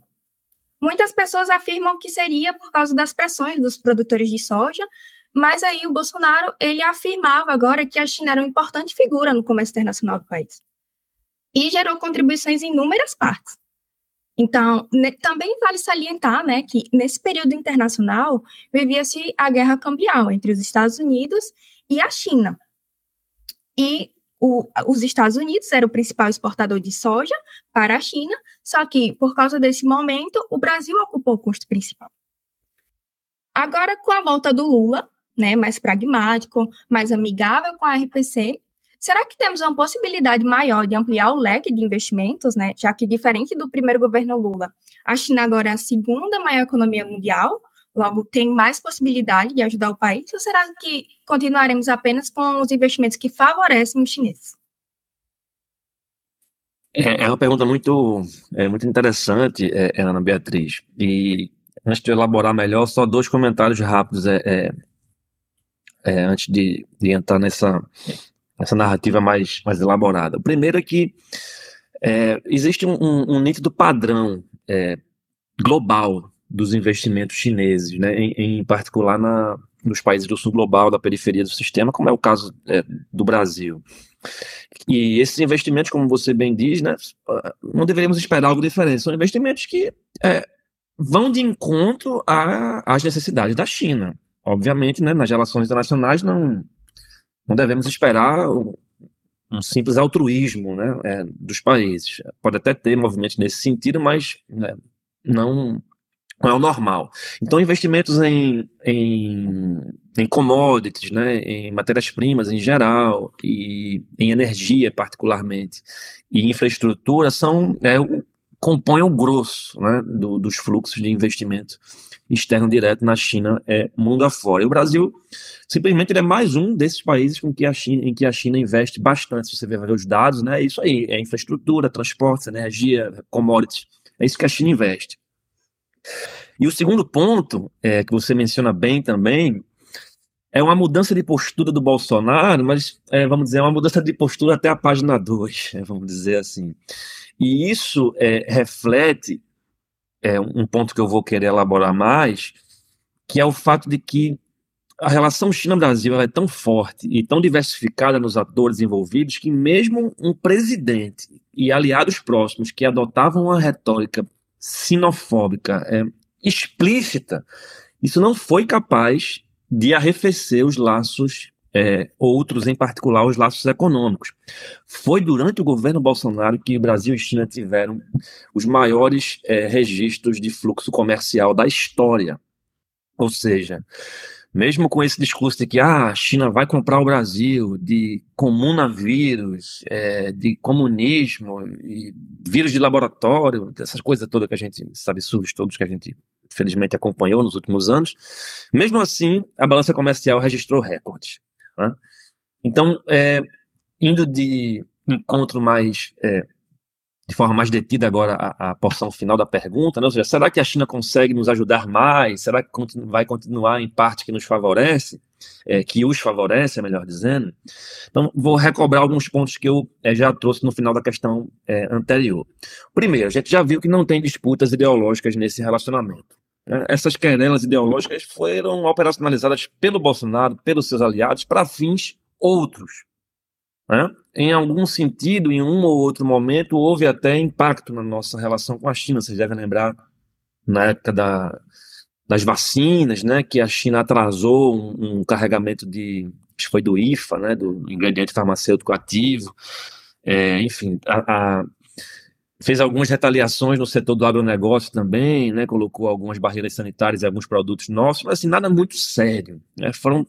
Muitas pessoas afirmam que seria por causa das pressões dos produtores de soja, mas aí o Bolsonaro ele afirmava agora que a China era uma importante figura no comércio internacional do país e gerou contribuições em inúmeras partes. Então, também vale salientar né, que nesse período internacional vivia-se a guerra cambial entre os Estados Unidos e a China. E o, os Estados Unidos era o principal exportador de soja para a China, só que por causa desse momento o Brasil ocupou o custo principal. Agora, com a volta do Lula, né, mais pragmático, mais amigável com a RPC, Será que temos uma possibilidade maior de ampliar o leque de investimentos, né? Já que, diferente do primeiro governo Lula, a China agora é a segunda maior economia mundial, logo tem mais possibilidade de ajudar o país, ou será que continuaremos apenas com os investimentos que favorecem os chineses? É, é uma pergunta muito, é, muito interessante, é, é, Ana Beatriz. E antes de elaborar melhor, só dois comentários rápidos é, é, é antes de, de entrar nessa, essa narrativa mais, mais elaborada. O primeiro é que existe um, um, um, nítido padrão global dos investimentos chineses, né, em, em particular na, nos países do sul global, da periferia do sistema, como é o caso é, do Brasil. E esses investimentos, como você bem diz, né, não deveríamos esperar algo diferente. São investimentos que é, vão de encontro às necessidades da China. Obviamente, né, nas relações internacionais não, não devemos esperar um, simples altruísmo né, é, dos países. Pode até ter movimentos nesse sentido, mas né, não, é o normal. Então, investimentos em, em, em commodities, né, em matérias-primas em geral, e em energia particularmente, e infraestrutura são é, compõem o grosso né, do, dos fluxos de investimento externo direto na China é mundo afora. E o Brasil simplesmente ele é mais um desses países com que a China, em que a China investe bastante. Se você ver os dados, né, é isso aí, é infraestrutura, transporte, energia, commodities. É isso que a China investe. E o segundo ponto, é, que você menciona bem também, é uma mudança de postura do Bolsonaro, mas é, vamos dizer, é uma mudança de postura até a página 2, vamos dizer assim. E isso é, reflete é, um ponto que eu vou querer elaborar mais, que é o fato de que a relação China-Brasil é tão forte e tão diversificada nos atores envolvidos que mesmo um presidente e aliados próximos que adotavam uma retórica sinofóbica é, explícita, isso não foi capaz de arrefecer os laços é, outros, em particular os laços econômicos. Foi durante o governo Bolsonaro que Brasil e China tiveram os maiores é, registros de fluxo comercial da história. Ou seja, mesmo com esse discurso de que ah, a China vai comprar o Brasil, de comunavírus, é, de comunismo, vírus de laboratório, essas coisas todas que a gente sabe, surge todos que a gente felizmente acompanhou nos últimos anos, mesmo assim, a balança comercial registrou recordes. Né? Então, é, indo de encontro mais é, de forma mais detida agora a, a porção final da pergunta, né? ou seja, será que a China consegue nos ajudar mais? Será que continu vai continuar em parte que nos favorece, é, que os favorece, melhor dizendo? Então, vou recobrar alguns pontos que eu é, já trouxe no final da questão é, anterior. Primeiro, a gente já viu que não tem disputas ideológicas nesse relacionamento. Né? Essas querelas ideológicas foram operacionalizadas pelo Bolsonaro, pelos seus aliados, para fins outros. Né? Em algum sentido, em um ou outro momento, houve até impacto na nossa relação com a China. Vocês devem lembrar, na época da, das vacinas, né, que a China atrasou um, um carregamento de, acho que foi do IFA, né, do ingrediente farmacêutico ativo. É, enfim, a, a, fez algumas retaliações no setor do agronegócio também, né, colocou algumas barreiras sanitárias em alguns produtos nossos, mas assim, nada muito sério. Né, foram,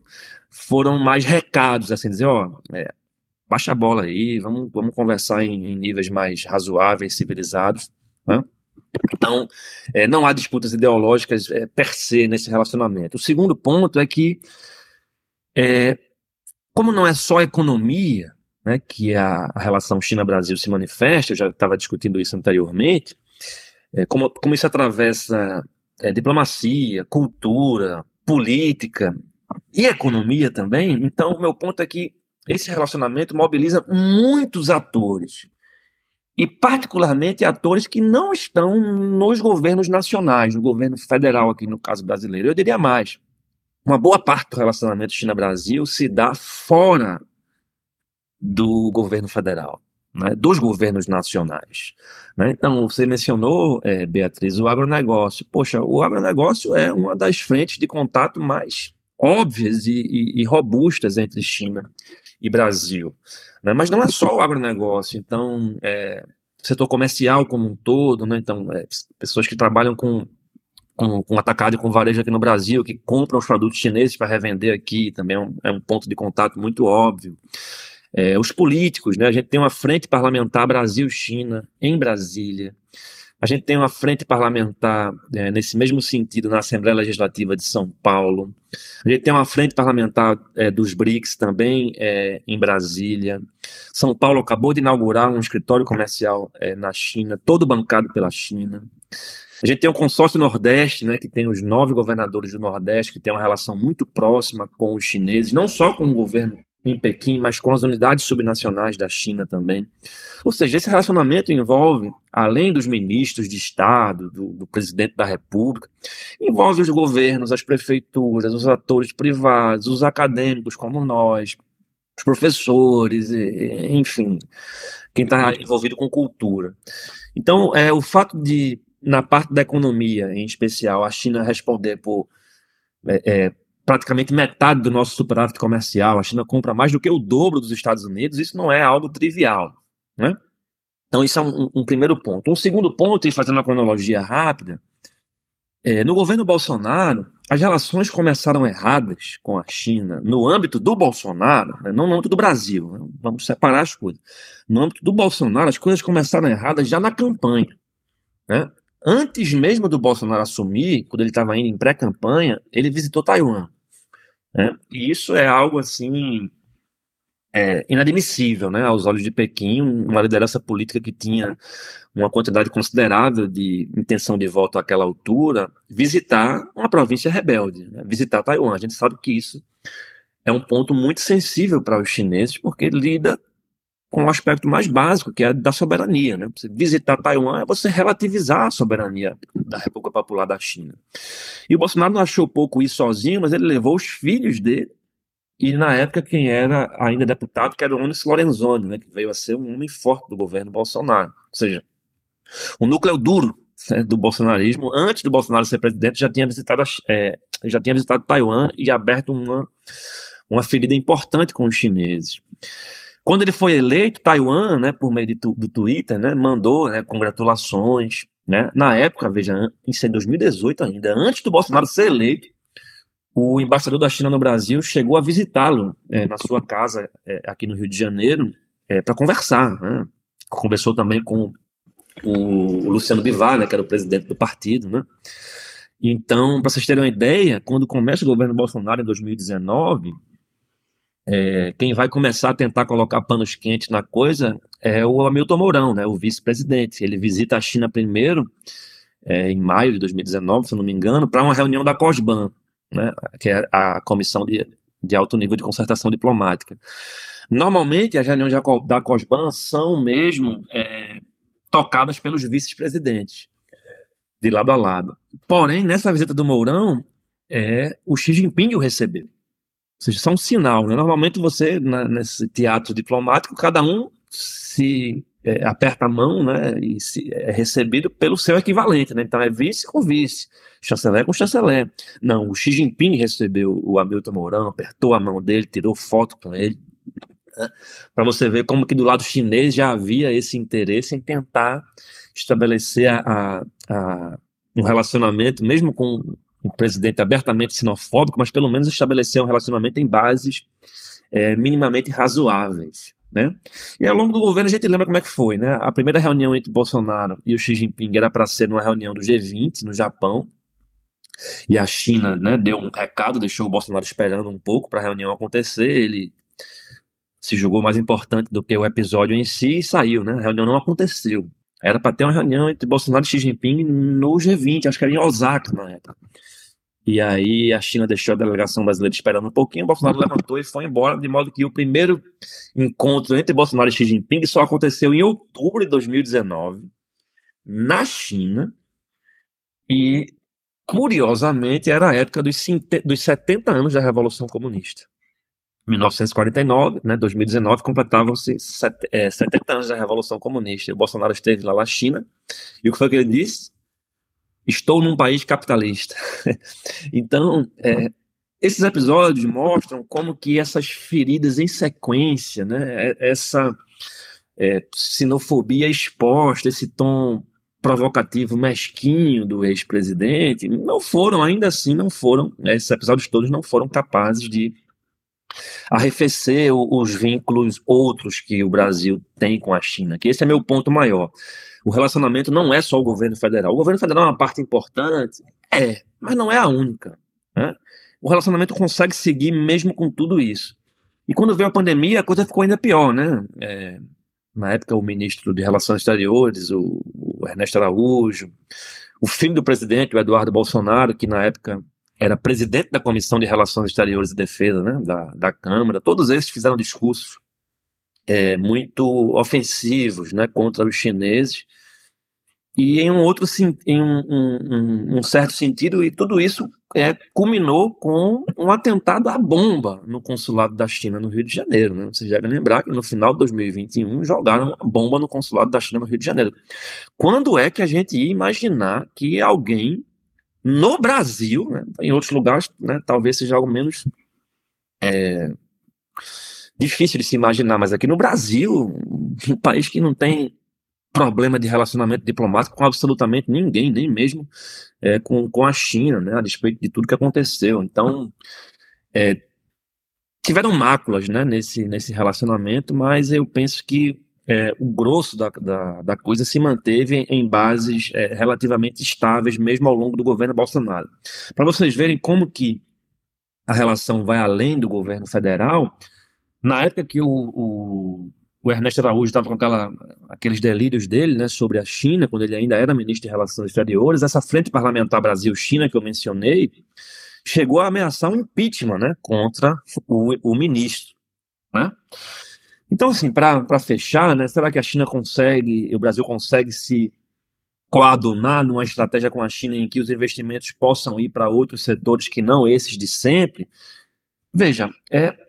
foram mais recados, assim, dizer, ó, é, baixa a bola aí, vamos, vamos conversar em, em níveis mais razoáveis, civilizados. Né? Então, é, não há disputas ideológicas é, per se nesse relacionamento. O segundo ponto é que, é, como não é só economia, né, que a, a relação China-Brasil se manifesta, eu já estava discutindo isso anteriormente, é, como, como isso atravessa é, diplomacia, cultura, política e economia também, então o meu ponto é que esse relacionamento mobiliza muitos atores, e particularmente atores que não estão nos governos nacionais, no governo federal aqui no caso brasileiro. Eu diria mais, uma boa parte do relacionamento China-Brasil se dá fora do governo federal, né, dos governos nacionais. Né? Então, você mencionou, é, Beatriz, o agronegócio. Poxa, o agronegócio é uma das frentes de contato mais óbvias e, e, e robustas entre China e Brasil. Né? Mas não é só o agronegócio, então, é, setor comercial como um todo, né? então, é, pessoas que trabalham com, com, com atacado e com varejo aqui no Brasil, que compram os produtos chineses para revender aqui, também é um, é um, ponto de contato muito óbvio. É, os políticos, né? a gente tem uma frente parlamentar Brasil-China em Brasília, a gente tem uma frente parlamentar é, nesse mesmo sentido na Assembleia Legislativa de São Paulo. A gente tem uma frente parlamentar é, dos BRICS também é, em Brasília. São Paulo acabou de inaugurar um escritório comercial é, na China, todo bancado pela China. A gente tem o um consórcio Nordeste, né, que tem os nove governadores do Nordeste, que tem uma relação muito próxima com os chineses, não só com o governo em Pequim, mas com as unidades subnacionais da China também. Ou seja, esse relacionamento envolve, além dos ministros de Estado, do, do, presidente da República, envolve os governos, as prefeituras, os atores privados, os acadêmicos como nós, os professores, enfim, quem está envolvido com cultura. Então, é, o fato de, na parte da economia, em especial, a China responder por é, é, praticamente metade do nosso superávit comercial, a China compra mais do que o dobro dos Estados Unidos, isso não é algo trivial, né? Então, isso é um, um primeiro ponto. Um segundo ponto, e fazendo uma cronologia rápida, é, no governo Bolsonaro, as relações começaram erradas com a China no âmbito do Bolsonaro, né, não no âmbito do Brasil, né, vamos separar as coisas. No âmbito do Bolsonaro, as coisas começaram erradas já na campanha. Né? Antes mesmo do Bolsonaro assumir, quando ele estava indo em pré-campanha, ele visitou Taiwan. Né? E isso é algo assim é, inadmissível, né, aos olhos de Pequim, uma liderança política que tinha uma quantidade considerável de intenção de voto àquela altura, visitar uma província rebelde, né, visitar Taiwan. A gente sabe que isso é um ponto muito sensível para os chineses, porque lida com o aspecto mais básico, que é da soberania. Né? Você visitar Taiwan é você relativizar a soberania da República Popular da China. E o Bolsonaro não achou pouco isso sozinho, mas ele levou os filhos dele, e na época quem era ainda deputado, que era o Onyx Lorenzoni, né, que veio a ser um homem forte do governo Bolsonaro. Ou seja, o núcleo duro né, do bolsonarismo, antes do Bolsonaro ser presidente, já tinha visitado, é, já tinha visitado Taiwan e aberto uma, uma ferida importante com os chineses. Quando ele foi eleito, Taiwan, né, por meio tu, do Twitter, né, mandou né, congratulações. Né? Na época, veja, isso é em 2018 ainda, antes do Bolsonaro ser eleito, o embaixador da China no Brasil chegou a visitá-lo é, na sua casa é, aqui no Rio de Janeiro é, para conversar. Né? Conversou também com o, Luciano Bivar, né, que era o presidente do partido. Né? Então, para vocês terem uma ideia, quando começa o governo Bolsonaro em 2019, é, quem vai começar a tentar colocar panos quentes na coisa é o Hamilton Mourão, né, o vice-presidente. Ele visita a China primeiro, é, em maio de 2019, se não me engano, para uma reunião da COSBAN, né, que é a Comissão de, de Alto Nível de Concertação Diplomática. Normalmente, as reuniões da COSBAN são mesmo é, tocadas pelos vice-presidentes, de lado a lado. Porém, nessa visita do Mourão, é, o Xi Jinping o recebeu. Ou seja, isso é um sinal. Né? Normalmente você, na, nesse teatro diplomático, cada um se é, aperta a mão né, e se, é recebido pelo seu equivalente. Né? Então é vice com vice, chanceler com chanceler. Não, o Xi Jinping recebeu o Hamilton Mourão, apertou a mão dele, tirou foto com ele. Né? Para você ver como que do lado chinês já havia esse interesse em tentar estabelecer a, a um relacionamento, mesmo com um presidente abertamente sinofóbico, mas pelo menos estabeleceu um relacionamento em bases é, minimamente razoáveis. né? E ao longo do governo a gente lembra como é que foi, né? A primeira reunião entre Bolsonaro e o Xi Jinping era para ser numa reunião do G20 no Japão, e a China né, deu um recado, deixou o Bolsonaro esperando um pouco para a reunião acontecer. Ele se julgou mais importante do que o episódio em si e saiu, né? A reunião não aconteceu. Era para ter uma reunião entre Bolsonaro e Xi Jinping no G20, acho que era em Osaka na época. E aí a China deixou a delegação brasileira esperando um pouquinho, Bolsonaro levantou e foi embora, de modo que o primeiro encontro entre Bolsonaro e Xi Jinping só aconteceu em outubro de 2019, na China, e curiosamente era a época dos, dos 70 anos da Revolução Comunista. 1949, né, 2019, completavam-se 70 é, anos da Revolução Comunista. O Bolsonaro esteve lá na China, e o que foi que ele disse? Estou num país capitalista. então, é, esses episódios mostram como que essas feridas em sequência, né, é, essa é, sinofobia exposta, esse tom provocativo mesquinho do ex-presidente, não foram, ainda assim, não foram, né, esses episódios todos não foram capazes de arrefecer os vínculos outros que o Brasil tem com a China, que esse é meu ponto maior. O relacionamento não é só o governo federal. O governo federal é uma parte importante, é, mas não é a única. Né? O relacionamento consegue seguir mesmo com tudo isso. E quando veio a pandemia, a coisa ficou ainda pior, né? É, na época, o ministro de Relações Exteriores, o, o Ernesto Araújo, o filho do presidente, o Eduardo Bolsonaro, que na época era presidente da Comissão de Relações Exteriores e Defesa né, da, da Câmara, todos eles fizeram discursos é, muito ofensivos né, contra os chineses, e em um outro em um, um, um, certo sentido, e tudo isso é, culminou com um atentado à bomba no consulado da China no Rio de Janeiro. Né? Vocês devem lembrar que no final de 2021 jogaram uma bomba no consulado da China no Rio de Janeiro. Quando é que a gente ia imaginar que alguém no Brasil, né, em outros lugares, né, talvez seja algo menos é, difícil de se imaginar, mas aqui no Brasil, um país que não tem problema de relacionamento diplomático com absolutamente ninguém, nem mesmo é, com, com a China, né, a despeito de tudo que aconteceu. Então, é, tiveram máculas né, nesse, nesse relacionamento, mas eu penso que é, o grosso da, da, da, coisa se manteve em bases é, relativamente estáveis, mesmo ao longo do governo Bolsonaro. Para vocês verem como que a relação vai além do governo federal, na época que o, o, o Ernesto Araújo estava com aquela, aqueles delírios dele né, sobre a China, quando ele ainda era ministro de Relações Exteriores, essa frente parlamentar Brasil-China que eu mencionei, chegou a ameaçar um impeachment né, contra o, o ministro. Né? Então, assim, para fechar, né, será que a China consegue, o Brasil consegue se coadunar numa estratégia com a China em que os investimentos possam ir para outros setores que não esses de sempre? Veja, é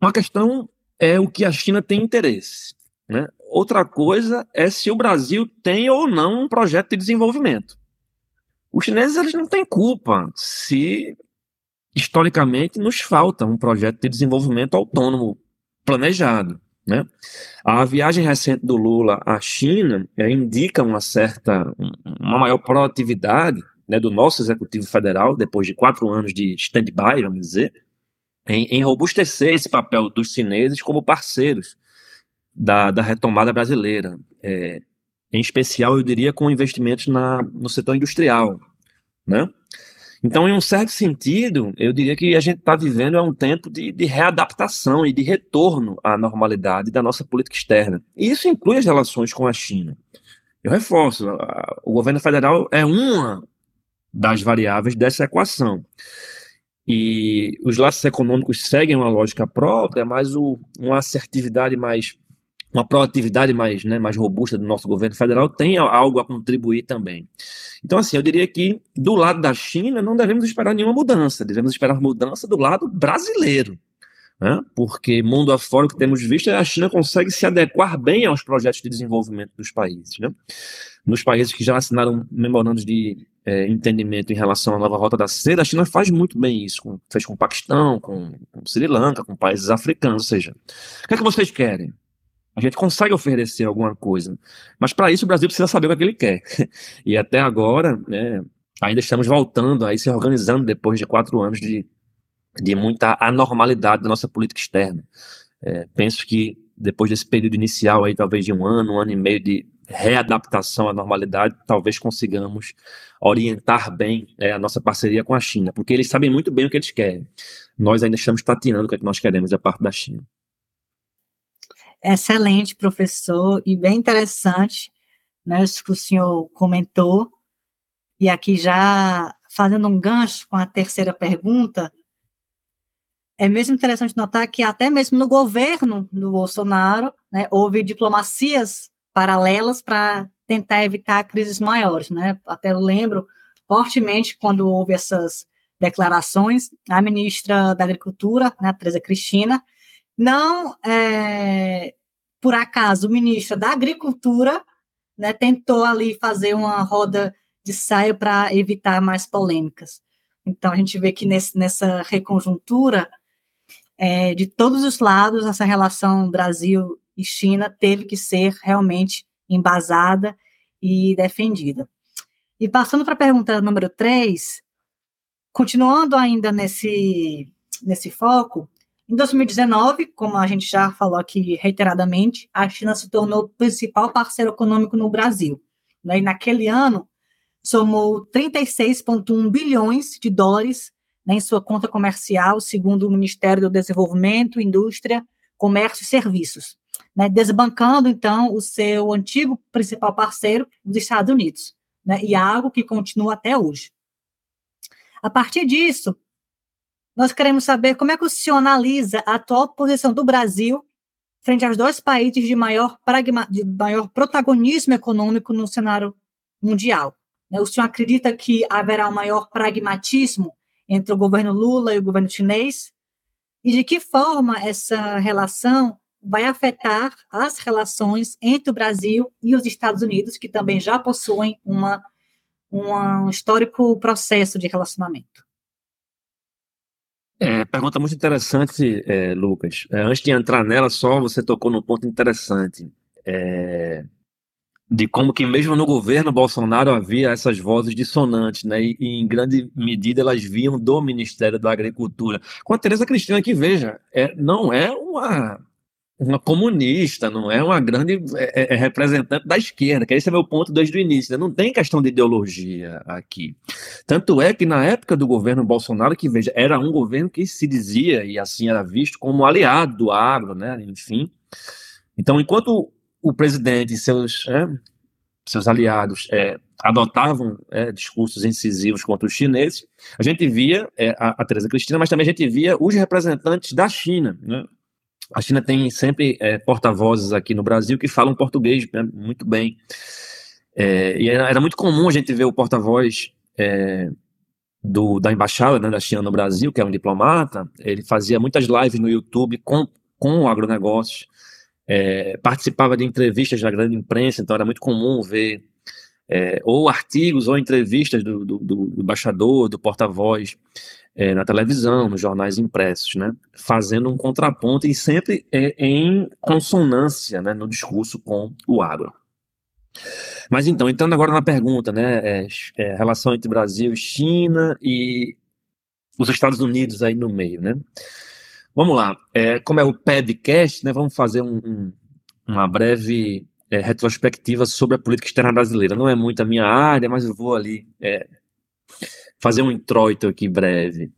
uma questão é o que a China tem interesse. Né? Outra coisa é se o Brasil tem ou não um projeto de desenvolvimento. Os chineses eles não têm culpa se historicamente nos falta um projeto de desenvolvimento autônomo planejado. Né? A viagem recente do Lula à China é, indica uma certa, uma maior proatividade né, do nosso executivo federal, depois de quatro anos de stand-by, vamos dizer, em, em, robustecer esse papel dos chineses como parceiros da, da retomada brasileira. É, em especial, eu diria, com investimentos na, no setor industrial. Né? Então, em um certo sentido, eu diria que a gente está vivendo é um tempo de, de, readaptação e de retorno à normalidade da nossa política externa. E isso inclui as relações com a China. Eu reforço, o governo federal é uma das variáveis dessa equação. E os laços econômicos seguem uma lógica própria, mas o, uma assertividade mais uma proatividade mais, né, mais robusta do nosso governo federal tem algo a contribuir também. Então, assim, eu diria que do lado da China não devemos esperar nenhuma mudança, devemos esperar mudança do lado brasileiro. Né? Porque mundo afora o que temos visto é a China consegue se adequar bem aos projetos de desenvolvimento dos países. Né? Nos países que já assinaram memorandos de é, entendimento em relação à nova rota da seda, a China faz muito bem isso, com, fez com o Paquistão, com, com Sri Lanka, com países africanos, ou seja, o que é que vocês querem? A gente consegue oferecer alguma coisa. Mas para isso o Brasil precisa saber o que, é ele quer. E até agora, né, ainda estamos voltando aí, se organizando depois de quatro anos de, de muita anormalidade da nossa política externa. É, penso que depois desse período inicial aí, talvez de um ano, um ano e meio de readaptação à normalidade, talvez consigamos orientar bem é, a nossa parceria com a China, porque eles sabem muito bem o que eles querem. Nós ainda estamos tateando o que, é que nós queremos da parte da China. Excelente, professor, e bem interessante, né, isso que o senhor comentou, e aqui já fazendo um gancho com a terceira pergunta, é mesmo interessante notar que até mesmo no governo do Bolsonaro, né, houve diplomacias paralelas para tentar evitar crises maiores, né? Até lembro fortemente quando houve essas declarações, a ministra da Agricultura, né, Teresa Cristina, não, é, por acaso, o ministro da Agricultura, né, tentou ali fazer uma roda de saio para evitar mais polêmicas. Então, a gente vê que nesse, nessa reconjuntura, é, de todos os lados, essa relação Brasil e China teve que ser realmente embasada e defendida. E passando para a pergunta número 3, continuando ainda nesse, nesse foco, em 2019, como a gente já falou aqui reiteradamente, a China se tornou o principal parceiro econômico no Brasil. Né? E naquele ano, somou 36,1 bilhões de dólares né, em sua conta comercial, segundo o Ministério do Desenvolvimento, Indústria, Comércio e Serviços, né, desbancando, então, o seu antigo principal parceiro, os Estados Unidos, né, e algo que continua até hoje. A partir disso, nós queremos saber como é que o senhor analisa a atual posição do Brasil frente aos dois países de maior, pragma, de maior protagonismo econômico no cenário mundial, né? O senhor acredita que haverá um maior pragmatismo entre o governo Lula e o governo chinês? E de que forma essa relação vai afetar as relações entre o Brasil e os Estados Unidos, que também já possuem uma, um histórico processo de relacionamento? É, pergunta muito interessante, é, Lucas. É, antes de entrar nela, só você tocou num ponto interessante. É, de como que mesmo no governo Bolsonaro havia essas vozes dissonantes, né? E, e, em grande medida elas vinham do Ministério da Agricultura. Com a Tereza Cristina que veja, é, não é uma uma comunista, não é uma grande é, é, é representante da esquerda, que esse é meu ponto desde o início. Né? Não tem questão de ideologia aqui. Tanto é que na época do governo Bolsonaro, que veja, era um governo que se dizia, e assim era visto, como aliado do agro, né? enfim. Então, enquanto o presidente e seus, é, seus aliados é, adotavam é, discursos incisivos contra os chineses, a gente via é, a, a Teresa Cristina, mas também a gente via os representantes da China. Né? A China tem sempre é, porta-vozes aqui no Brasil que falam português né, muito bem. É, e era, era, muito comum a gente ver o porta-voz do, da embaixada né, da China no Brasil, que é um diplomata, ele fazia muitas lives no YouTube com, com o agronegócio, é, participava de entrevistas da grande imprensa, então era muito comum ver é, ou artigos ou entrevistas do, do, do embaixador, do porta-voz é, na televisão, nos jornais impressos, né, fazendo um contraponto e sempre é, em consonância né, no discurso com o agro. Mas então, entrando agora na pergunta, né, é, é, relação entre Brasil e China e os Estados Unidos aí no meio, né? Vamos lá. É, como é o podcast, né, vamos fazer um, um, uma breve é, retrospectiva sobre a política externa brasileira. Não é muito a minha área, mas eu vou ali é, fazer um introito aqui breve.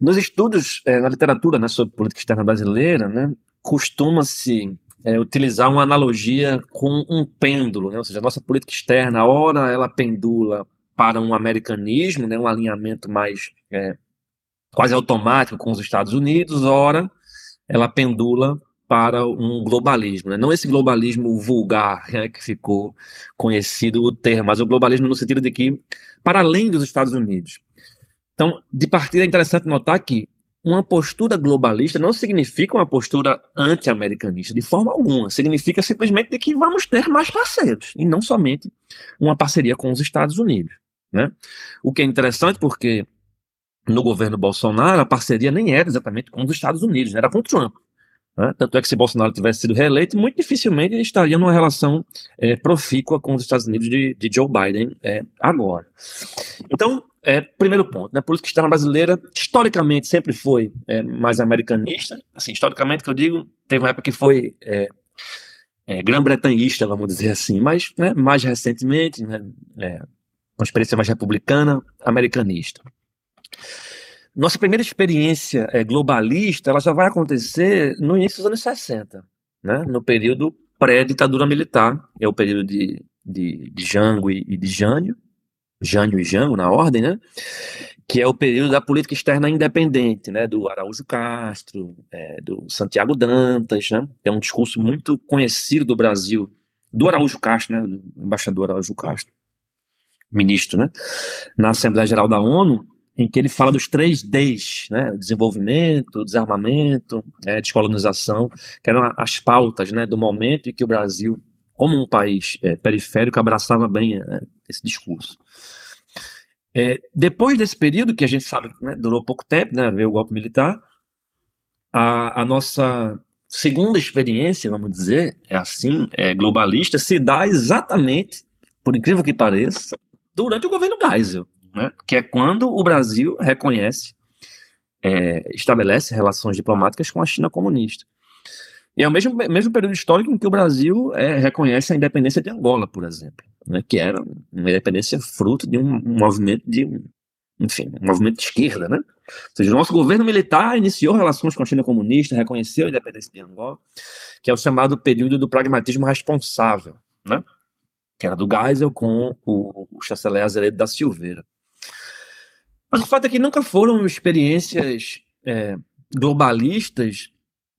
Nos estudos é, na literatura né, sobre política externa brasileira, né, costuma-se é, utilizar uma analogia com um pêndulo, né, ou seja, a nossa política externa, ora ela pendula para um americanismo, né, um alinhamento mais é, quase automático com os Estados Unidos, ora ela pendula para um globalismo, né? não esse globalismo vulgar né, que ficou conhecido o termo, mas o globalismo no sentido de que para além dos Estados Unidos. Então, de partida é interessante notar que uma postura globalista não significa uma postura anti-americanista de forma alguma, significa simplesmente que vamos ter mais parceiros e não somente uma parceria com os Estados Unidos, né? O que é interessante porque no governo Bolsonaro, a parceria nem era exatamente com os Estados Unidos, era com o Trump. Né? Tanto é que se Bolsonaro tivesse sido reeleito, muito dificilmente ele estaria numa relação é, profícua com os Estados Unidos de, de Joe Biden é, agora. Então, é, primeiro ponto, né, a política externa brasileira, historicamente, sempre foi é, mais americanista. Assim, historicamente, que eu digo, teve uma época que foi é, é, grã-bretanhista, vamos dizer assim, mas né, mais recentemente, né, uma experiência mais republicana, americanista. Nossa primeira experiência é, globalista, ela já vai acontecer no início dos anos 60, né, no período pré-ditadura militar, é o período de, de, de Jango e, e de Jânio, Jânio e Jango na ordem, né, que é o período da política externa independente, né, do Araújo Castro, é, do Santiago Dantas, né, é um discurso muito conhecido do Brasil, do Araújo Castro, né, do embaixador Araújo Castro, ministro, né, na Assembleia Geral da ONU, em que ele fala dos três Ds, né, desenvolvimento, desarmamento, é, descolonização, que eram as pautas, né, do momento em que o Brasil, como um país é, periférico, abraçava bem é, esse discurso. É, depois desse período, que a gente sabe né, durou pouco tempo, né, veio o golpe militar, a, a, nossa segunda experiência, vamos dizer, é assim, é globalista, se dá exatamente, por incrível que pareça, durante o governo Geisel, né, que é quando o Brasil reconhece, é, estabelece relações diplomáticas com a China comunista. E é o mesmo, mesmo período histórico em que o Brasil é, reconhece a independência de Angola, por exemplo, né, que era uma independência fruto de um, um movimento de, enfim, um movimento de esquerda, né? Ou seja, o nosso governo militar iniciou relações com a China comunista, reconheceu a independência de Angola, que é o chamado período do pragmatismo responsável, né? Que era do Geisel com o, o chanceler Azeredo da Silveira. Mas o fato é que nunca foram experiências é, globalistas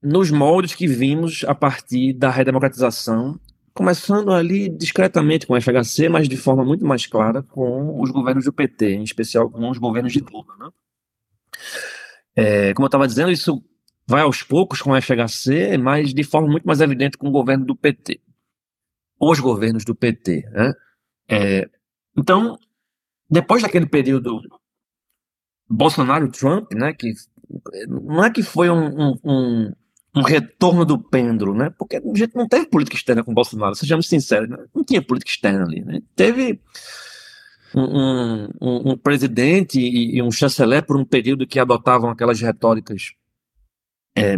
nos moldes que vimos a partir da redemocratização, começando ali discretamente com o FHC, mas de forma muito mais clara com os governos do PT, em especial com os governos de Lula. Né? É, como eu estava dizendo, isso vai aos poucos com o FHC, mas de forma muito mais evidente com o governo do PT. Os governos do PT. Né? É, então, depois daquele período Bolsonaro-Trump, né, que não é que foi um, um, um retorno do pêndulo, né? Porque a gente não teve política externa com Bolsonaro, sejamos sinceros, né? não tinha política externa ali, né? Teve um, um, um presidente e, e, um chanceler por um período que adotavam aquelas retóricas é,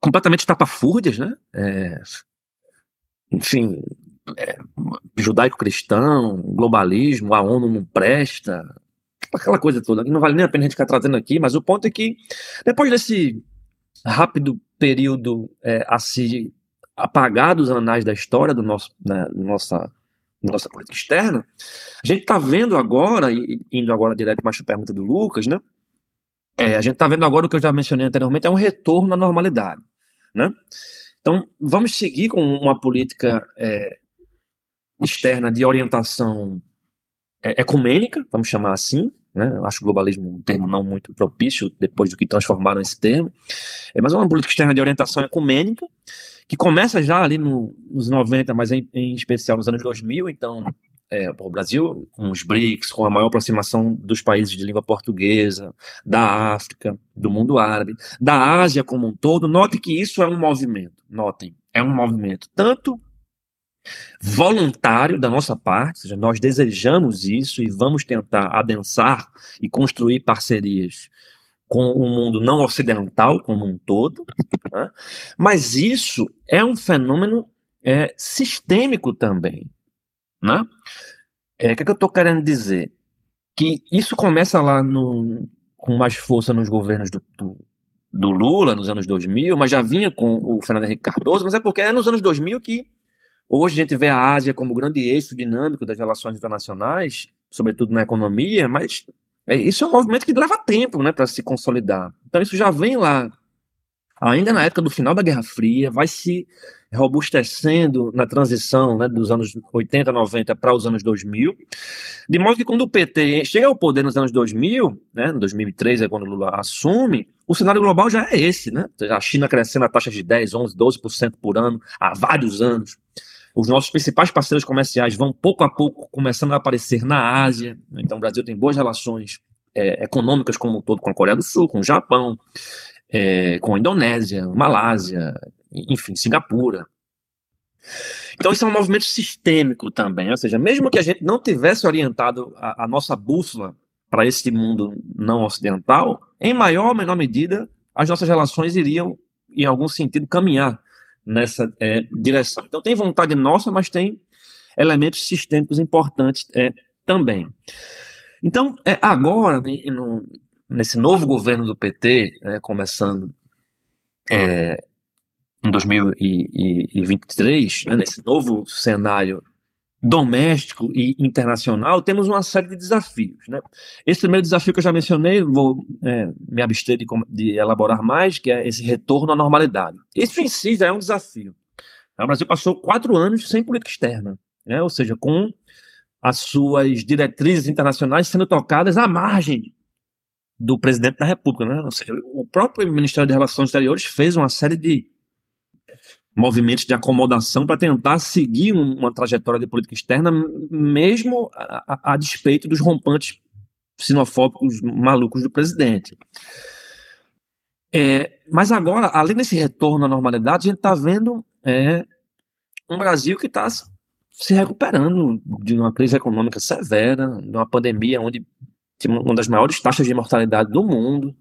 completamente tapafúrdias, né? É, enfim, é, judaico-cristão, globalismo, a ONU não presta, aquela coisa toda, não vale nem a pena a gente ficar trazendo aqui, mas o ponto é que depois desse rápido período é, a se apagar dos anais da história do nosso, né, nossa, nossa política externa, a gente está vendo agora, indo agora direto para a pergunta do Lucas, né? É, a gente está vendo agora o que eu já mencionei anteriormente, é um retorno à normalidade, né? Então, vamos seguir com uma política é, externa de orientação é, ecumênica, vamos chamar assim, né? Eu acho globalismo um termo não muito propício depois do que transformaram esse termo, é mais uma política externa de orientação ecumênica, que começa já ali no, nos 90, mas em, em, especial nos anos 2000, então é, o Brasil com os BRICS, com a maior aproximação dos países de língua portuguesa, da África, do mundo árabe, da Ásia como um todo, note que isso é um movimento, notem, é um movimento tanto voluntário da nossa parte, seja, nós desejamos isso e vamos tentar adensar e construir parcerias com o mundo não ocidental como um todo, né? mas isso é um fenômeno é, sistêmico também. Né? É, o que, é que eu estou querendo dizer? Que isso começa lá no, com mais força nos governos do, do, do Lula, nos anos 2000, mas já vinha com o Fernando Henrique Cardoso, mas é porque é nos anos 2000 que Hoje a gente vê a Ásia como grande eixo dinâmico das relações internacionais, sobretudo na economia, mas é, isso é um movimento que leva tempo né, para se consolidar. Então isso já vem lá, ainda na época do final da Guerra Fria, vai se robustecendo na transição né, dos anos 80, 90 para os anos 2000, de modo que quando o PT chega ao poder nos anos 2000, né, em 2003 é quando Lula assume, o cenário global já é esse, né? A China crescendo a taxas de 10, 11, 12% por ano há vários anos. Os nossos principais parceiros comerciais vão pouco a pouco começando a aparecer na Ásia. Então, o Brasil tem boas relações é, econômicas como um todo com a Coreia do Sul, com o Japão, é, com a Indonésia, Malásia, enfim, Singapura. Então, isso é um movimento sistêmico também. Ou seja, mesmo que a gente não tivesse orientado a, a nossa bússola para esse mundo não ocidental, em maior ou menor medida, as nossas relações iriam, em algum sentido, caminhar nessa é, direção. Então tem vontade nossa, mas tem elementos sistêmicos importantes é, também. Então, é, agora, né, no, nesse novo governo do PT, né, começando é, em 2023, né, nesse novo cenário doméstico e internacional, temos uma série de desafios. Né? Esse primeiro desafio que eu já mencionei, vou é, me abster de, de, elaborar mais, que é esse retorno à normalidade. Isso em si já é um desafio. O Brasil passou quatro anos sem política externa, né? ou seja, com as suas diretrizes internacionais sendo tocadas à margem do presidente da República. Né? Seja, o próprio Ministério de Relações Exteriores fez uma série de movimentos de acomodação para tentar seguir uma trajetória de política externa, mesmo a, a, a despeito dos rompantes sinofóbicos malucos do presidente. É, mas agora, além desse retorno à normalidade, a gente está vendo é, um Brasil que está se recuperando de uma crise econômica severa, de uma pandemia onde tem uma das maiores taxas de mortalidade do mundo,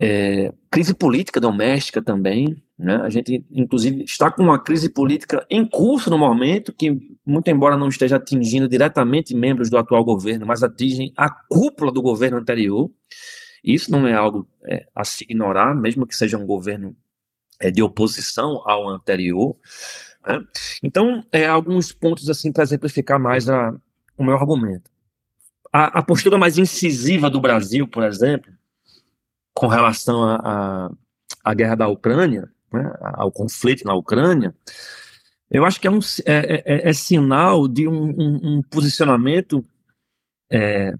é, crise política doméstica também, né? A gente, inclusive, está com uma crise política em curso no momento, que, muito embora não esteja atingindo diretamente membros do atual governo, mas atingem a cúpula do governo anterior. Isso não é algo é, a se ignorar, mesmo que seja um governo é, de oposição ao anterior. Né? Então, é, alguns pontos assim para exemplificar mais a, o meu argumento. A, a postura mais incisiva do Brasil, por exemplo, com relação à guerra da Ucrânia, né, ao conflito na Ucrânia, eu acho que é, um, é, é, é sinal de um, um, um posicionamento é,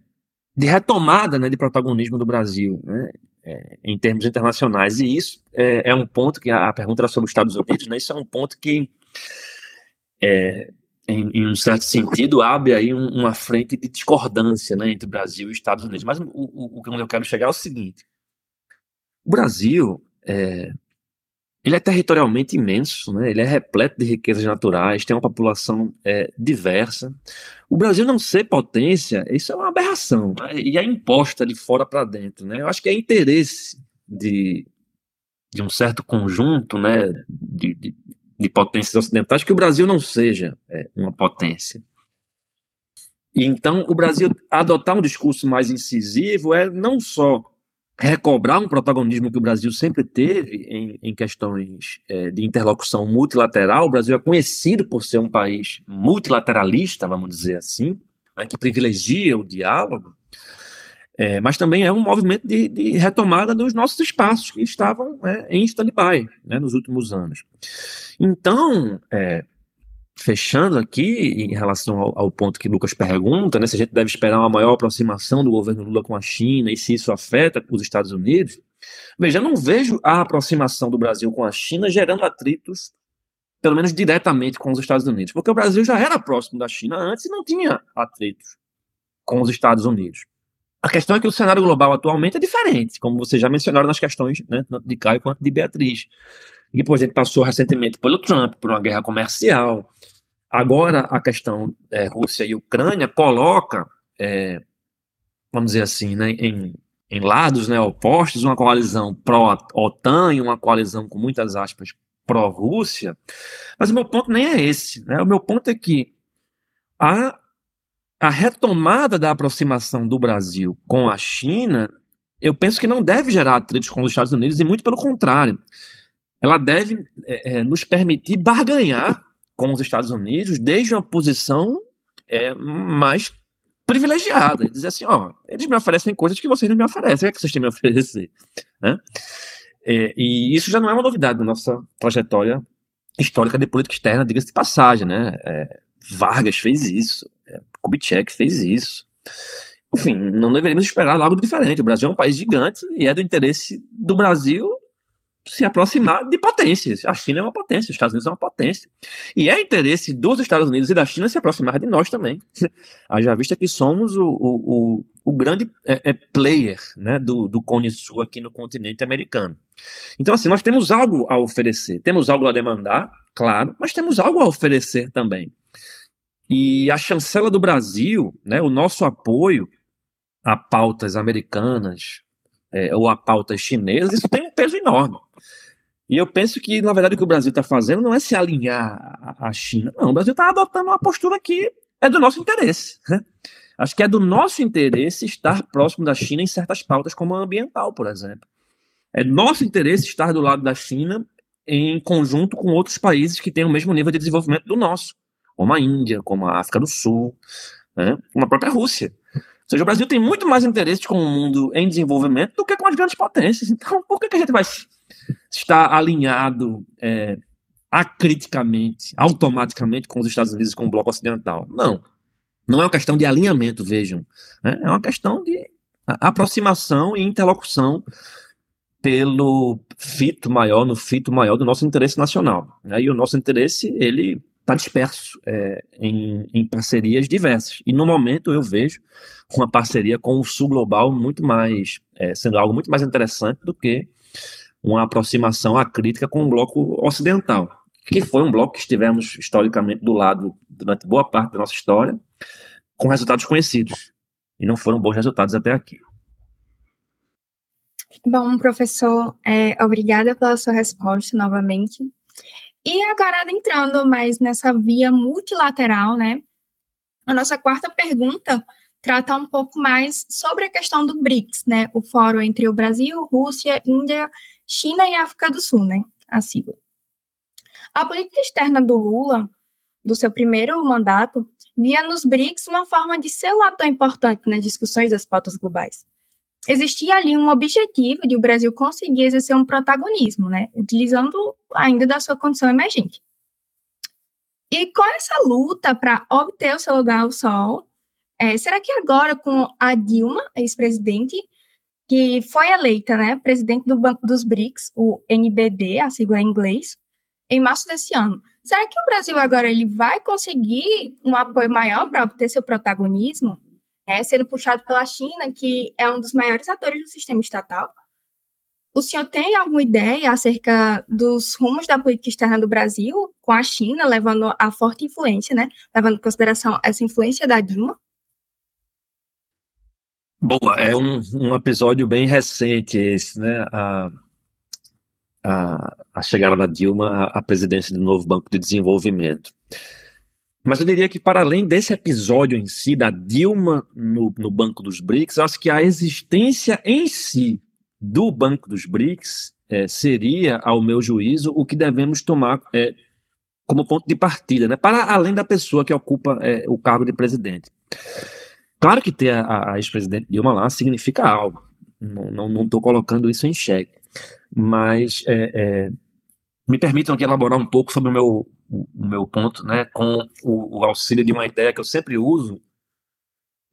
de retomada né, de protagonismo do Brasil né, é, em termos internacionais. E isso é, é, um ponto que a, a pergunta era sobre os Estados Unidos, né, isso é um ponto que, em, em, um certo sentido, abre aí uma frente de discordância né, entre Brasil e Estados Unidos. Mas o, o, o que eu quero chegar é o seguinte: o Brasil é, ele é territorialmente imenso, né? ele é repleto de riquezas naturais, tem uma população é, diversa. O Brasil não ser potência, isso é uma aberração, né? e é imposta de fora para dentro. Né? Eu acho que é interesse de, de um certo conjunto né, de, de, de potências ocidentais que o Brasil não seja é, uma potência. E então, o Brasil adotar um discurso mais incisivo é não só recobrar um protagonismo que o Brasil sempre teve em, em questões é, de interlocução multilateral. O Brasil é conhecido por ser um país multilateralista, vamos dizer assim, né, que privilegia o diálogo, é, mas também é um movimento de, de, retomada dos nossos espaços que estavam né, em stand-by né, nos últimos anos. Então, é, fechando aqui em relação ao, ao, ponto que Lucas pergunta, né, se a gente deve esperar uma maior aproximação do governo Lula com a China e se isso afeta os Estados Unidos, veja, não vejo a aproximação do Brasil com a China gerando atritos, pelo menos diretamente com os Estados Unidos, porque o Brasil já era próximo da China antes e não tinha atritos com os Estados Unidos. A questão é que o cenário global atualmente é diferente, como vocês já mencionaram nas questões né, de Caio quanto de Beatriz. E depois a gente passou recentemente pelo Trump, por uma guerra comercial, Agora, a questão é, Rússia e Ucrânia coloca, é, vamos dizer assim, né, em, em lados né, opostos, uma coalizão pró-OTAN e uma coalizão com muitas aspas pró-Rússia, mas o meu ponto nem é esse. Né? O meu ponto é que a, a retomada da aproximação do Brasil com a China, eu penso que não deve gerar atritos com os Estados Unidos, e muito pelo contrário. Ela deve é, é nos permitir barganhar com os Estados Unidos desde uma posição é, mais privilegiada. Dizer assim, ó, eles me oferecem coisas que vocês não me oferecem, o que, é que vocês têm me oferecer? Né? É, e isso já não é uma novidade na nossa trajetória histórica de política externa, diga-se de passagem, né? É, Vargas fez isso, é, Kubitschek fez isso. Enfim, não deveríamos esperar algo diferente. O Brasil é um país gigante e é do interesse do Brasil se aproximar de potências. A China é uma potência, os Estados Unidos é uma potência. E é interesse dos Estados Unidos e da China se aproximar de nós também. Haja vista que somos o, o, o, o grande é, é player né, do, do Cone Sul aqui no continente americano. Então, assim, nós temos algo a oferecer, temos algo a demandar, claro, mas temos algo a oferecer também. E a chancela do Brasil, né, o nosso apoio a pautas americanas, é, ou a pautas chinesas, isso tem um peso enorme. E eu penso que, na verdade, o que o Brasil está fazendo não é se alinhar à China. Não, o Brasil está adotando uma postura que é do nosso interesse. Né? Acho que é do nosso interesse estar próximo da China em certas pautas, como a ambiental, por exemplo. É nosso interesse estar do lado da China em conjunto com outros países que têm o mesmo nível de desenvolvimento do nosso, como a Índia, como a África do Sul, né? como a própria Rússia. Ou seja, o Brasil tem muito mais interesse com o mundo em desenvolvimento do que com as grandes potências. Então, por que, que a gente vai estar alinhado é, acriticamente, automaticamente com os Estados Unidos e com o bloco ocidental? Não. Não é uma questão de alinhamento, vejam. Né? É uma questão de aproximação e interlocução pelo fito maior, no fito maior do nosso interesse nacional. Né? E o nosso interesse, ele está disperso é, em, em, parcerias diversas. E no momento eu vejo uma parceria com o Sul Global muito mais, é, sendo algo muito mais interessante do que uma aproximação à crítica com o bloco ocidental, que foi um bloco que estivemos historicamente do lado durante boa parte da nossa história, com resultados conhecidos. E não foram bons resultados até aqui. Bom, professor, é, obrigada pela sua resposta novamente. E agora, entrando mais nessa via multilateral, né? A nossa quarta pergunta trata um pouco mais sobre a questão do BRICS, né? O fórum entre o Brasil, Rússia, Índia, China e África do Sul, né? A sigla. A política externa do Lula, do seu primeiro mandato, via nos BRICS uma forma de ser um ator importante nas discussões das pautas globais existia ali um objetivo de o Brasil conseguir exercer um protagonismo, né, utilizando ainda da sua condição emergente. E com essa luta para obter o seu lugar ao sol, é, será que agora com a Dilma, ex-presidente, que foi eleita, né, presidente do Banco dos BRICS, o NBD, a sigla em inglês, em março desse ano, será que o Brasil agora ele vai conseguir um apoio maior para obter seu protagonismo? é, sendo puxado pela China, que é um dos maiores atores do sistema estatal. O senhor tem alguma ideia acerca dos rumos da política externa do Brasil com a China, levando a forte influência, né? Levando em consideração essa influência da Dilma? Boa, é um, um episódio bem recente esse, né? A, a, a chegada da Dilma à presidência do novo Banco de Desenvolvimento. Mas eu diria que, para além desse episódio em si, da Dilma no, no Banco dos BRICS, acho que a existência em si do Banco dos BRICS é, seria, ao meu juízo, o que devemos tomar é, como ponto de partida, né? para além da pessoa que ocupa é, o cargo de presidente. Claro que ter a, a ex-presidente Dilma lá significa algo, não estou colocando isso em xeque, mas é, é, me permitam aqui elaborar um pouco sobre o meu o, meu ponto, né, com o, o, auxílio de uma ideia que eu sempre uso,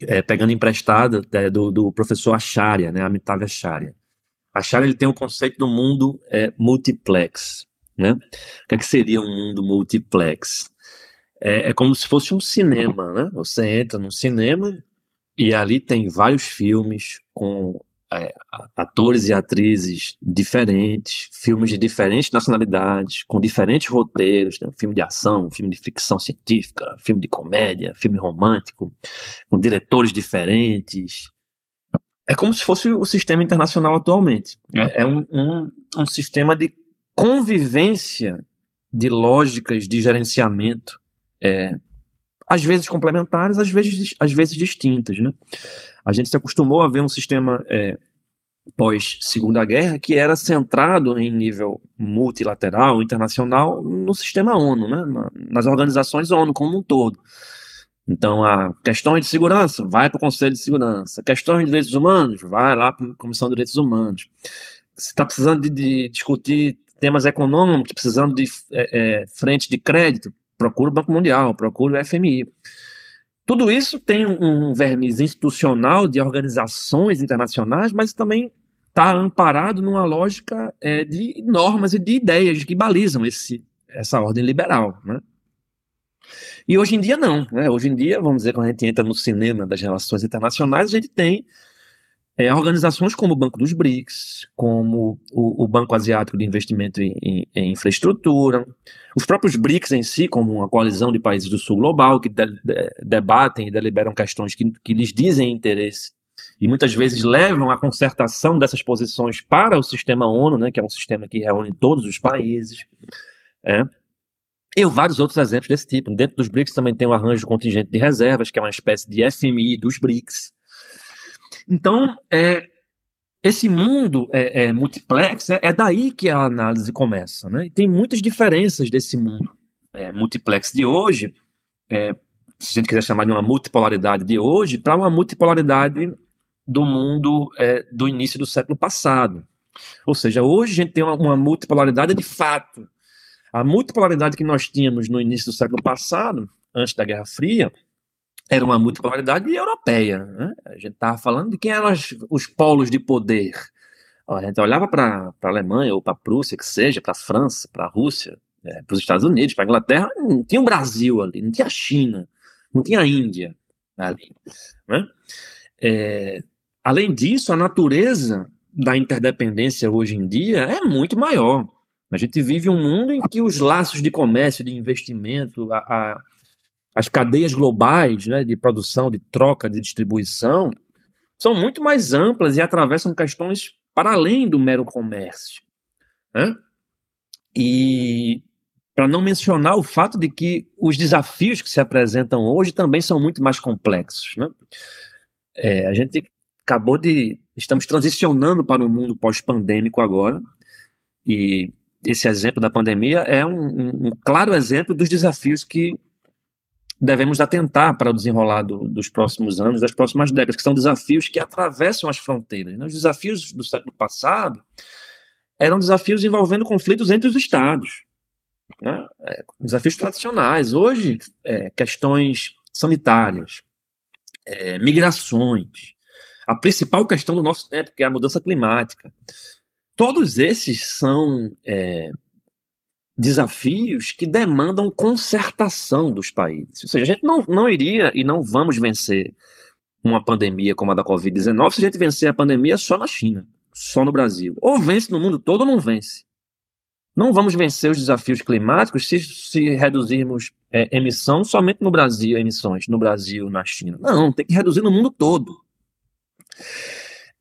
é, pegando emprestada é, do, do, professor Acharya, né, Amitav Acharya. Acharya ele tem o um conceito do mundo é, multiplex, né? O que, é que seria um mundo multiplex? É, é como se fosse um cinema, né? Você entra num cinema e ali tem vários filmes com é, atores e atrizes diferentes, filmes de diferentes nacionalidades, com diferentes roteiros, né? filme de ação, filme de ficção científica, filme de comédia, filme romântico, com diretores diferentes. É como se fosse o sistema internacional atualmente. É, é um, um, um sistema de convivência de lógicas de gerenciamento, é, às vezes complementares, às vezes, às vezes distintas, né? A gente se acostumou a ver um sistema é, pós Segunda Guerra que era centrado em nível multilateral, internacional, no sistema ONU, né? nas organizações ONU como um todo. Então, a questões de segurança vai para o Conselho de Segurança, questões de direitos humanos vai lá para a Comissão de Direitos Humanos. Se está precisando de, de, discutir temas econômicos, precisando de é, é, frente de crédito, procura o Banco Mundial, procura o FMI. Tudo isso tem um verniz institucional de organizações internacionais, mas também está amparado numa lógica é, de normas e de ideias que balizam esse, essa ordem liberal. Né? E hoje em dia não. Né? Hoje em dia, vamos dizer, quando a gente entra no cinema das relações internacionais, a gente tem é, organizações como o Banco dos BRICS, como o, o Banco Asiático de Investimento em, em, Infraestrutura, os próprios BRICS em si, como uma coalizão de países do Sul global, que de, de, debatem e deliberam questões que, que lhes dizem interesse e muitas vezes levam a concertação dessas posições para o sistema ONU, né, que é um sistema que reúne todos os países. É. E vários outros exemplos desse tipo. Dentro dos BRICS também tem o arranjo contingente de reservas, que é uma espécie de FMI dos BRICS. Então, é, esse mundo é, é multiplex, é, é, daí que a análise começa. Né? E tem muitas diferenças desse mundo é, multiplex de hoje, é, se a gente quiser chamar de uma multipolaridade de hoje, para uma multipolaridade do mundo é, do início do século passado. Ou seja, hoje a gente tem uma, uma, multipolaridade de fato. A multipolaridade que nós tínhamos no início do século passado, antes da Guerra Fria, era uma multipolaridade europeia. Né? A gente estava falando de quem eram os, os polos de poder. A gente olhava para a Alemanha ou para a Prússia, que seja, para a França, para a Rússia, é, para os Estados Unidos, para a Inglaterra, não tinha o Brasil ali, não tinha a China, não tinha a Índia ali. Né? É, além disso, a natureza da interdependência hoje em dia é muito maior. A gente vive um mundo em que os laços de comércio, de investimento, a, a, as cadeias globais né, de produção, de troca, de distribuição, são muito mais amplas e atravessam questões para além do mero comércio. Né? E para não mencionar o fato de que os desafios que se apresentam hoje também são muito mais complexos. Né? É, a gente acabou de. Estamos transicionando para um mundo pós-pandêmico agora, e esse exemplo da pandemia é um, um, um, claro exemplo dos desafios que devemos atentar para o desenrolar do, dos próximos anos, das próximas décadas, que são desafios que atravessam as fronteiras. Né? Os desafios do século passado eram desafios envolvendo conflitos entre os estados né? é, desafios tradicionais. Hoje, é, questões sanitárias, é, migrações, a principal questão do nosso tempo, que é a mudança climática. Todos esses são é, desafios que demandam concertação dos países. Ou seja, a gente não, não iria e não vamos vencer uma pandemia como a da Covid-19 se a gente vencer a pandemia só na China, só no Brasil. Ou vence no mundo todo ou não vence. Não vamos vencer os desafios climáticos se, se reduzirmos é, emissão somente no Brasil, emissões no Brasil, na China. Não, tem que reduzir no mundo todo.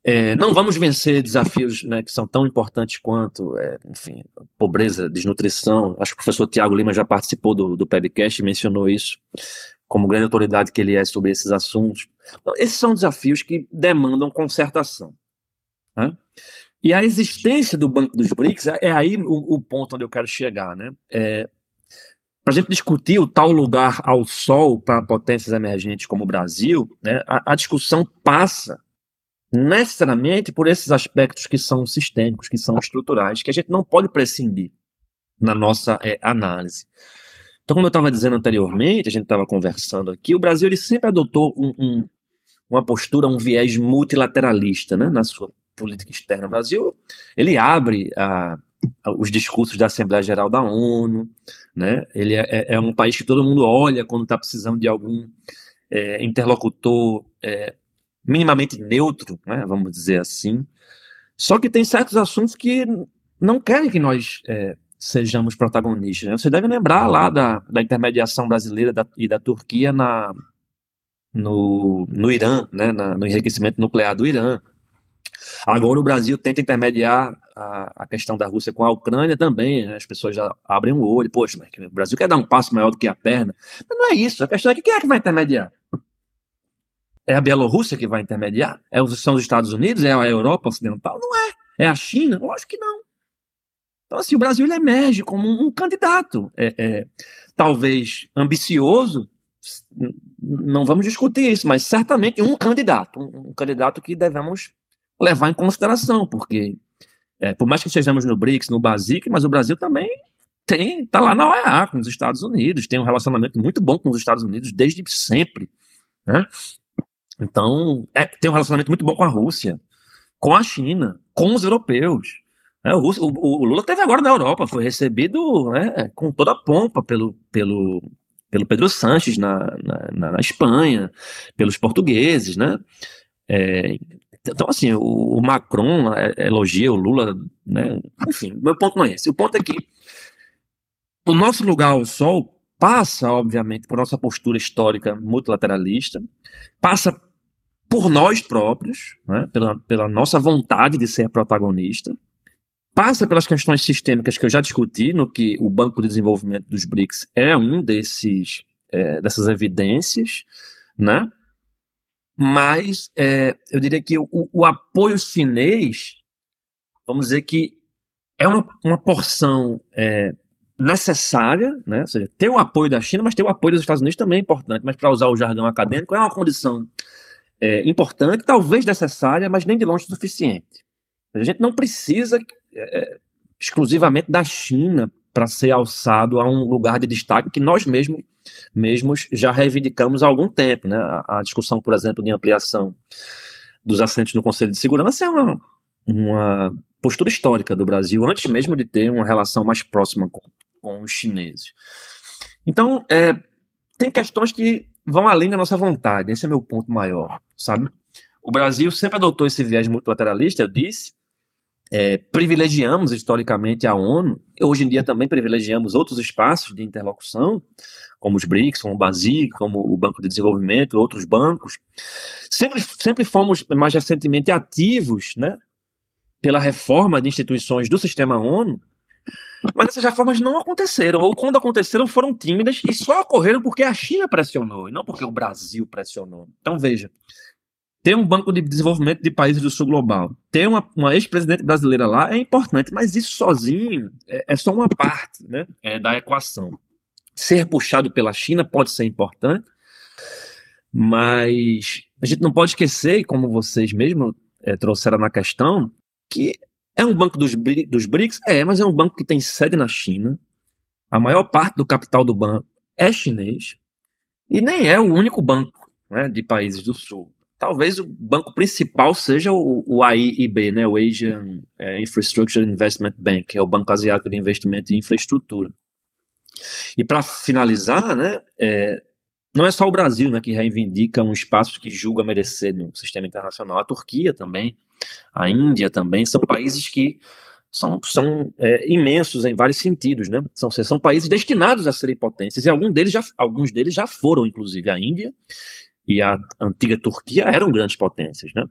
É, não vamos vencer desafios né, que são tão importantes quanto, é, enfim, pobreza, desnutrição. Acho que o professor Tiago Lima já participou do, do podcast e mencionou isso como grande autoridade que ele é sobre esses assuntos. Então, esses são desafios que demandam concertação. Né? E a existência do Banco dos BRICS é, é aí o, o, ponto onde eu quero chegar, né? É, para a gente discutir o tal lugar ao sol para potências emergentes como o Brasil, né, a, a, discussão passa necessariamente por esses aspectos que são sistêmicos, que são estruturais, que a gente não pode prescindir na nossa é, análise. Então, como eu estava dizendo anteriormente, a gente estava conversando aqui, o Brasil ele sempre adotou um, um, uma postura, um viés multilateralista né, na sua política externa. O Brasil, ele abre a, a, os discursos da Assembleia Geral da ONU, né? Ele é, é, é um país que todo mundo olha quando está precisando de algum é, interlocutor é, minimamente neutro, né? Vamos dizer assim. Só que tem certos assuntos que não querem que nós é, sejamos protagonistas. Né? Você deve lembrar lá da, da intermediação brasileira da, e da Turquia na, no, no Irã, né? Na, no enriquecimento nuclear do Irã. Agora o Brasil tenta intermediar a, a questão da Rússia com a Ucrânia também, né? as pessoas já abrem o olho, poxa, mas o Brasil quer dar um passo maior do que a perna. Mas não é isso, a questão é que quem é que vai intermediar? É a Bielorrússia que vai intermediar? É, são os Estados Unidos? É a Europa Ocidental? Não é. É a China? Lógico que não. Então, assim, o Brasil emerge como um, um candidato, é, é, talvez ambicioso, não vamos discutir isso, mas certamente um candidato, um, um candidato que devemos levar em consideração, porque é, por mais que estejamos no BRICS, no BASIC, mas o Brasil também tem está lá na OEA com os Estados Unidos, tem um relacionamento muito bom com os Estados Unidos desde sempre, né? Então, é, tem um relacionamento muito bom com a Rússia, com a China, com os europeus. É, o, o, o, Lula teve agora na Europa, foi recebido né, com toda a pompa pelo, pelo, pelo Pedro Sanches na, na, na Espanha, pelos portugueses, né? É, então, assim, o, o Macron elogia o Lula, né? Enfim, meu ponto não é esse. O ponto é que o nosso lugar ao sol passa, obviamente, por nossa postura histórica multilateralista, passa por nós próprios, né, pela, pela nossa vontade de ser protagonista, passa pelas questões sistêmicas que eu já discuti, no que o Banco de Desenvolvimento dos BRICS é um desses é, dessas evidências, né? Mas é, eu diria que o, o, apoio chinês, vamos dizer que é uma, uma porção é, necessária, né? Ou seja, ter o apoio da China, mas ter o apoio dos Estados Unidos também é importante. Mas para usar o jargão acadêmico, é uma condição é, importante, talvez necessária, mas nem de longe suficiente. A gente não precisa é, exclusivamente da China para ser alçado a um lugar de destaque que nós mesmos, mesmos já reivindicamos há algum tempo. Né? A, a discussão, por exemplo, de ampliação dos assentos no Conselho de Segurança é uma, uma postura histórica do Brasil, antes mesmo de ter uma relação mais próxima com, com os chineses. Então, é, tem questões que vão além da nossa vontade, esse é meu ponto maior, sabe? O Brasil sempre adotou esse viés multilateralista, eu disse, é, privilegiamos historicamente a ONU, hoje em dia também privilegiamos outros espaços de interlocução, como os BRICS, como o BASIC, como o Banco de Desenvolvimento, outros bancos. Sempre, sempre fomos mais recentemente ativos né, pela reforma de instituições do sistema ONU, mas essas reformas não aconteceram, ou quando aconteceram foram tímidas e só ocorreram porque a China pressionou, e não porque o Brasil pressionou. Então veja, ter um banco de desenvolvimento de países do sul global, ter uma, uma ex-presidente brasileira lá é importante, mas isso sozinho é, é só uma parte né, é, da equação. Ser puxado pela China pode ser importante, mas a gente não pode esquecer, como vocês mesmos é, trouxeram na questão, que é um banco dos, dos BRICS? É, mas é um banco que tem sede na China. A maior parte do capital do banco é chinês. E nem é o único banco né, de países do Sul. Talvez o banco principal seja o, o AIIB, né, o Asian é, Infrastructure Investment Bank, que é o Banco Asiático de Investimento em Infraestrutura. E para finalizar, né, é, não é só o Brasil né, que reivindica um espaço que julga merecer no sistema internacional, a Turquia também a Índia também, são países que são, são é, imensos em vários sentidos, né? São, são países destinados a serem potências, e alguns deles, já, alguns deles já foram, inclusive, a Índia e a antiga Turquia eram grandes potências, né?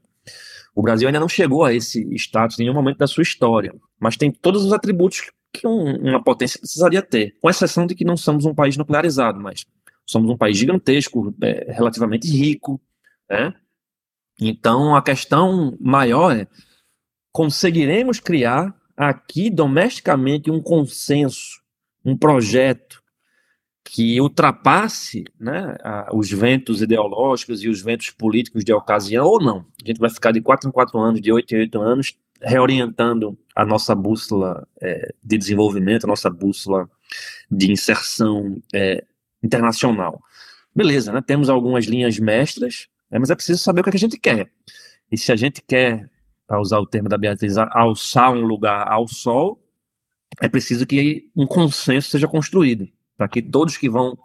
O Brasil ainda não chegou a esse status em nenhum momento da sua história, mas tem todos os atributos que um, uma potência precisaria ter, com exceção de que não somos um país nuclearizado, mas somos um país gigantesco, é, relativamente rico, né? Então, a questão maior é: conseguiremos criar aqui domesticamente um consenso, um projeto que ultrapasse né, os ventos ideológicos e os ventos políticos de ocasião ou não? A gente vai ficar de quatro em quatro anos, de oito em oito anos, reorientando a nossa bússola é, de desenvolvimento, a nossa bússola de inserção é, internacional. Beleza, né? temos algumas linhas mestras, é, mas é preciso saber o que, é que a gente quer. E se a gente quer, para usar o termo da Beatriz, alçar um lugar ao sol, é preciso que um consenso seja construído, para que todos que vão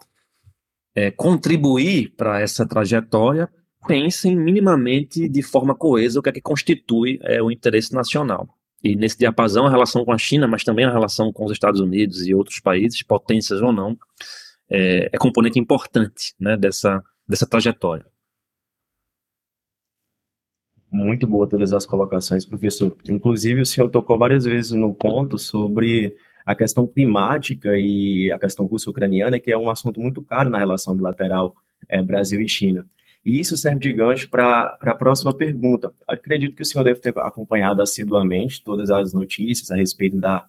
é, contribuir para essa trajetória pensem minimamente de forma coesa o que é que constitui é, o interesse nacional. E nesse diapasão, a relação com a China, mas também a relação com os Estados Unidos e outros países, potências ou não, é, é componente importante né, dessa, dessa trajetória. Muito boa todas as colocações, professor. Inclusive, o senhor tocou várias vezes no ponto sobre a questão climática e a questão russo-ucraniana, que é um assunto muito caro na relação bilateral é, Brasil e China. E isso serve de gancho para a próxima pergunta. Acredito que o senhor deve ter acompanhado assiduamente todas as notícias a respeito da,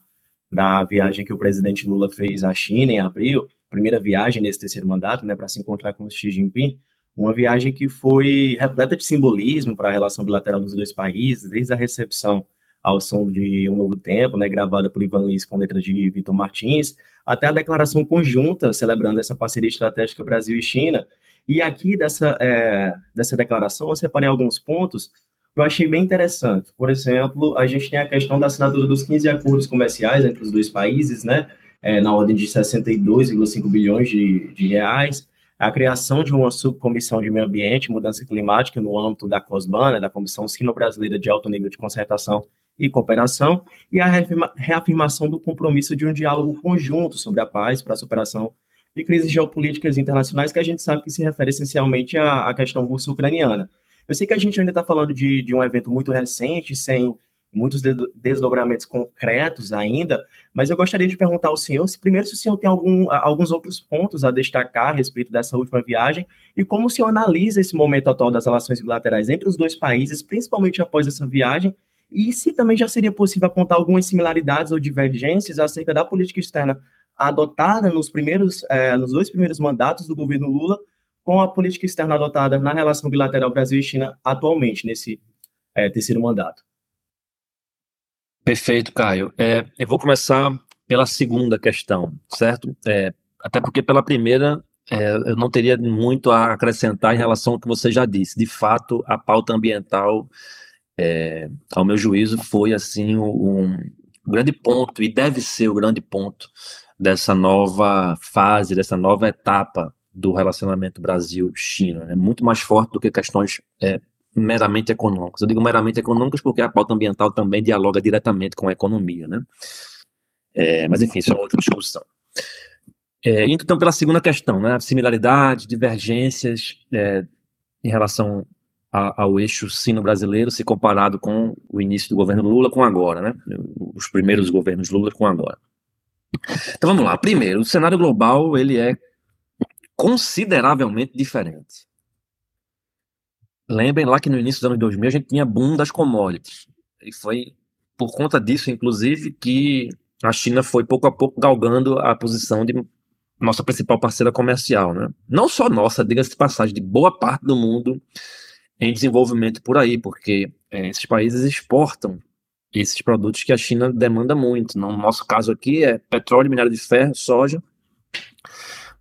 da viagem que o presidente Lula fez à China em abril, primeira viagem nesse terceiro mandato, né, para se encontrar com o Xi Jinping. Uma viagem que foi repleta de simbolismo para a relação bilateral dos dois países, desde a recepção ao som de Um Novo Tempo, né, gravada por Ivan Luiz com letra de Vitor Martins, até a declaração conjunta celebrando essa parceria estratégica Brasil e China. E aqui dessa, é, dessa declaração eu separei alguns pontos que eu achei bem interessante. Por exemplo, a gente tem a questão da assinatura dos 15 acordos comerciais entre os dois países, né, é, na ordem de 62,5 bilhões de, de reais, a criação de uma subcomissão de meio ambiente e mudança climática no âmbito da COSBAN, né, da Comissão Sino-Brasileira de Alto Nível de Concertação e Cooperação, e a reafirmação do compromisso de um diálogo conjunto sobre a paz para a superação de crises geopolíticas internacionais, que a gente sabe que se refere essencialmente à, à questão russo-ucraniana. Eu sei que a gente ainda está falando de, de um evento muito recente, sem muitos desdobramentos concretos ainda, mas eu gostaria de perguntar ao senhor se primeiro se o senhor tem algum, alguns outros pontos a destacar a respeito dessa última viagem e como o senhor analisa esse momento atual das relações bilaterais entre os dois países, principalmente após essa viagem, e se também já seria possível apontar algumas similaridades ou divergências acerca da política externa adotada nos primeiros, eh, nos dois primeiros mandatos do governo Lula com a política externa adotada na relação bilateral Brasil e China atualmente, nesse eh, terceiro mandato. Perfeito, Caio. É, eu vou começar pela segunda questão, certo? É, até porque pela primeira é, eu não teria muito a acrescentar em relação ao que você já disse. De fato, a pauta ambiental, é, ao meu juízo, foi assim um, grande ponto e deve ser o grande ponto dessa nova fase, dessa nova etapa do relacionamento Brasil-China. Né? muito mais forte do que questões é, meramente econômicas. Eu digo meramente econômicas porque a pauta ambiental também dialoga diretamente com a economia, né? É, mas enfim, isso é outra discussão. É, então, pela segunda questão, né, similaridades, divergências é, em relação a, ao eixo sino-brasileiro, se comparado com o início do governo Lula com agora, né, os primeiros governos Lula com agora. Então vamos lá. Primeiro, o cenário global ele é consideravelmente diferente. Lembrem lá que no início dos anos 2000 a gente tinha boom das commodities. E foi por conta disso, inclusive, que a China foi pouco a pouco galgando a posição de nossa principal parceira comercial, né? Não só nossa, diga-se de passagem, de boa parte do mundo em desenvolvimento por aí, porque é, esses países exportam esses produtos que a China demanda muito. No nosso caso aqui é petróleo, minério de ferro, soja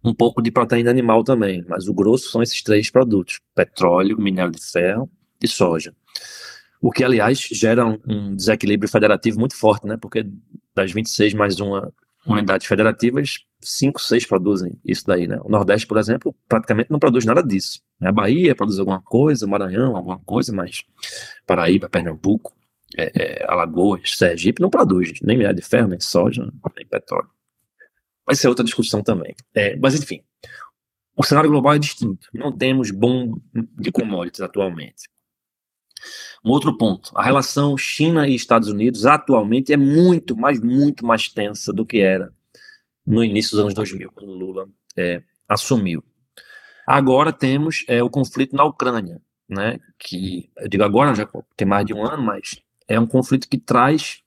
um pouco de proteína animal também, mas o grosso são esses três produtos: petróleo, minério de ferro e soja. O que, aliás, gera um, desequilíbrio federativo muito forte, né? Porque das 26 mais uma unidades federativas, 5, 6 produzem isso daí, né? O Nordeste, por exemplo, praticamente não produz nada disso. A Bahia produz alguma coisa, Maranhão, alguma coisa, mas Paraíba, Pernambuco, é, é, Alagoas, Sergipe não produz nem minério de ferro, nem soja, nem petróleo vai ser outra discussão também. É, mas, enfim, o cenário global é distinto. Não temos boom de commodities atualmente. Um outro ponto, a relação China e Estados Unidos atualmente é muito, mas muito mais tensa do que era no início dos anos 2000, quando Lula é, assumiu. Agora temos é, o conflito na Ucrânia, né, que, eu digo agora, já tem mais de um ano, mas é um conflito que traz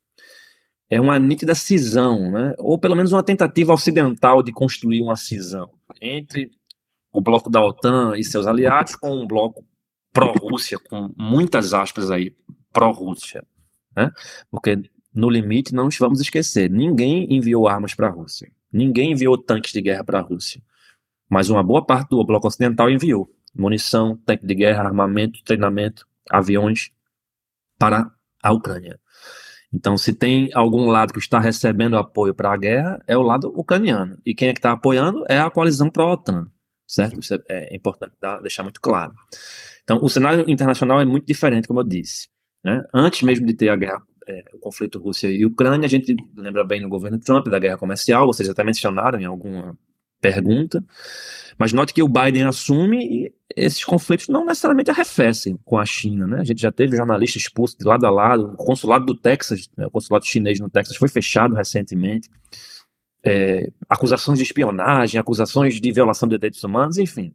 é uma nítida cisão, né? ou pelo menos uma tentativa ocidental de construir uma cisão entre o bloco da OTAN e seus aliados com um bloco pró-Rússia, com muitas aspas aí, pró-Rússia. Né? Porque, no limite, não nos vamos esquecer, ninguém enviou armas para a Rússia, ninguém enviou tanques de guerra para a Rússia, mas uma boa parte do bloco ocidental enviou munição, tanque de guerra, armamento, treinamento, aviões para a Ucrânia. Então, se tem algum lado que está recebendo apoio para a guerra, é o lado ucraniano. E quem é que está apoiando é a coalizão pró-OTAN, certo? Isso é, importante deixar muito claro. Então, o cenário internacional é muito diferente, como eu disse. Né? Antes mesmo de ter a guerra, é, o conflito Rússia e Ucrânia, a gente lembra bem no governo Trump da guerra comercial, vocês até mencionaram em alguma pergunta. Mas note que o Biden assume e esses conflitos não necessariamente arrefecem com a China, né? A gente já teve jornalista expulso de lado a lado, o consulado do Texas, né, o consulado chinês no Texas foi fechado recentemente. É, acusações de espionagem, acusações de violação de direitos humanos, enfim.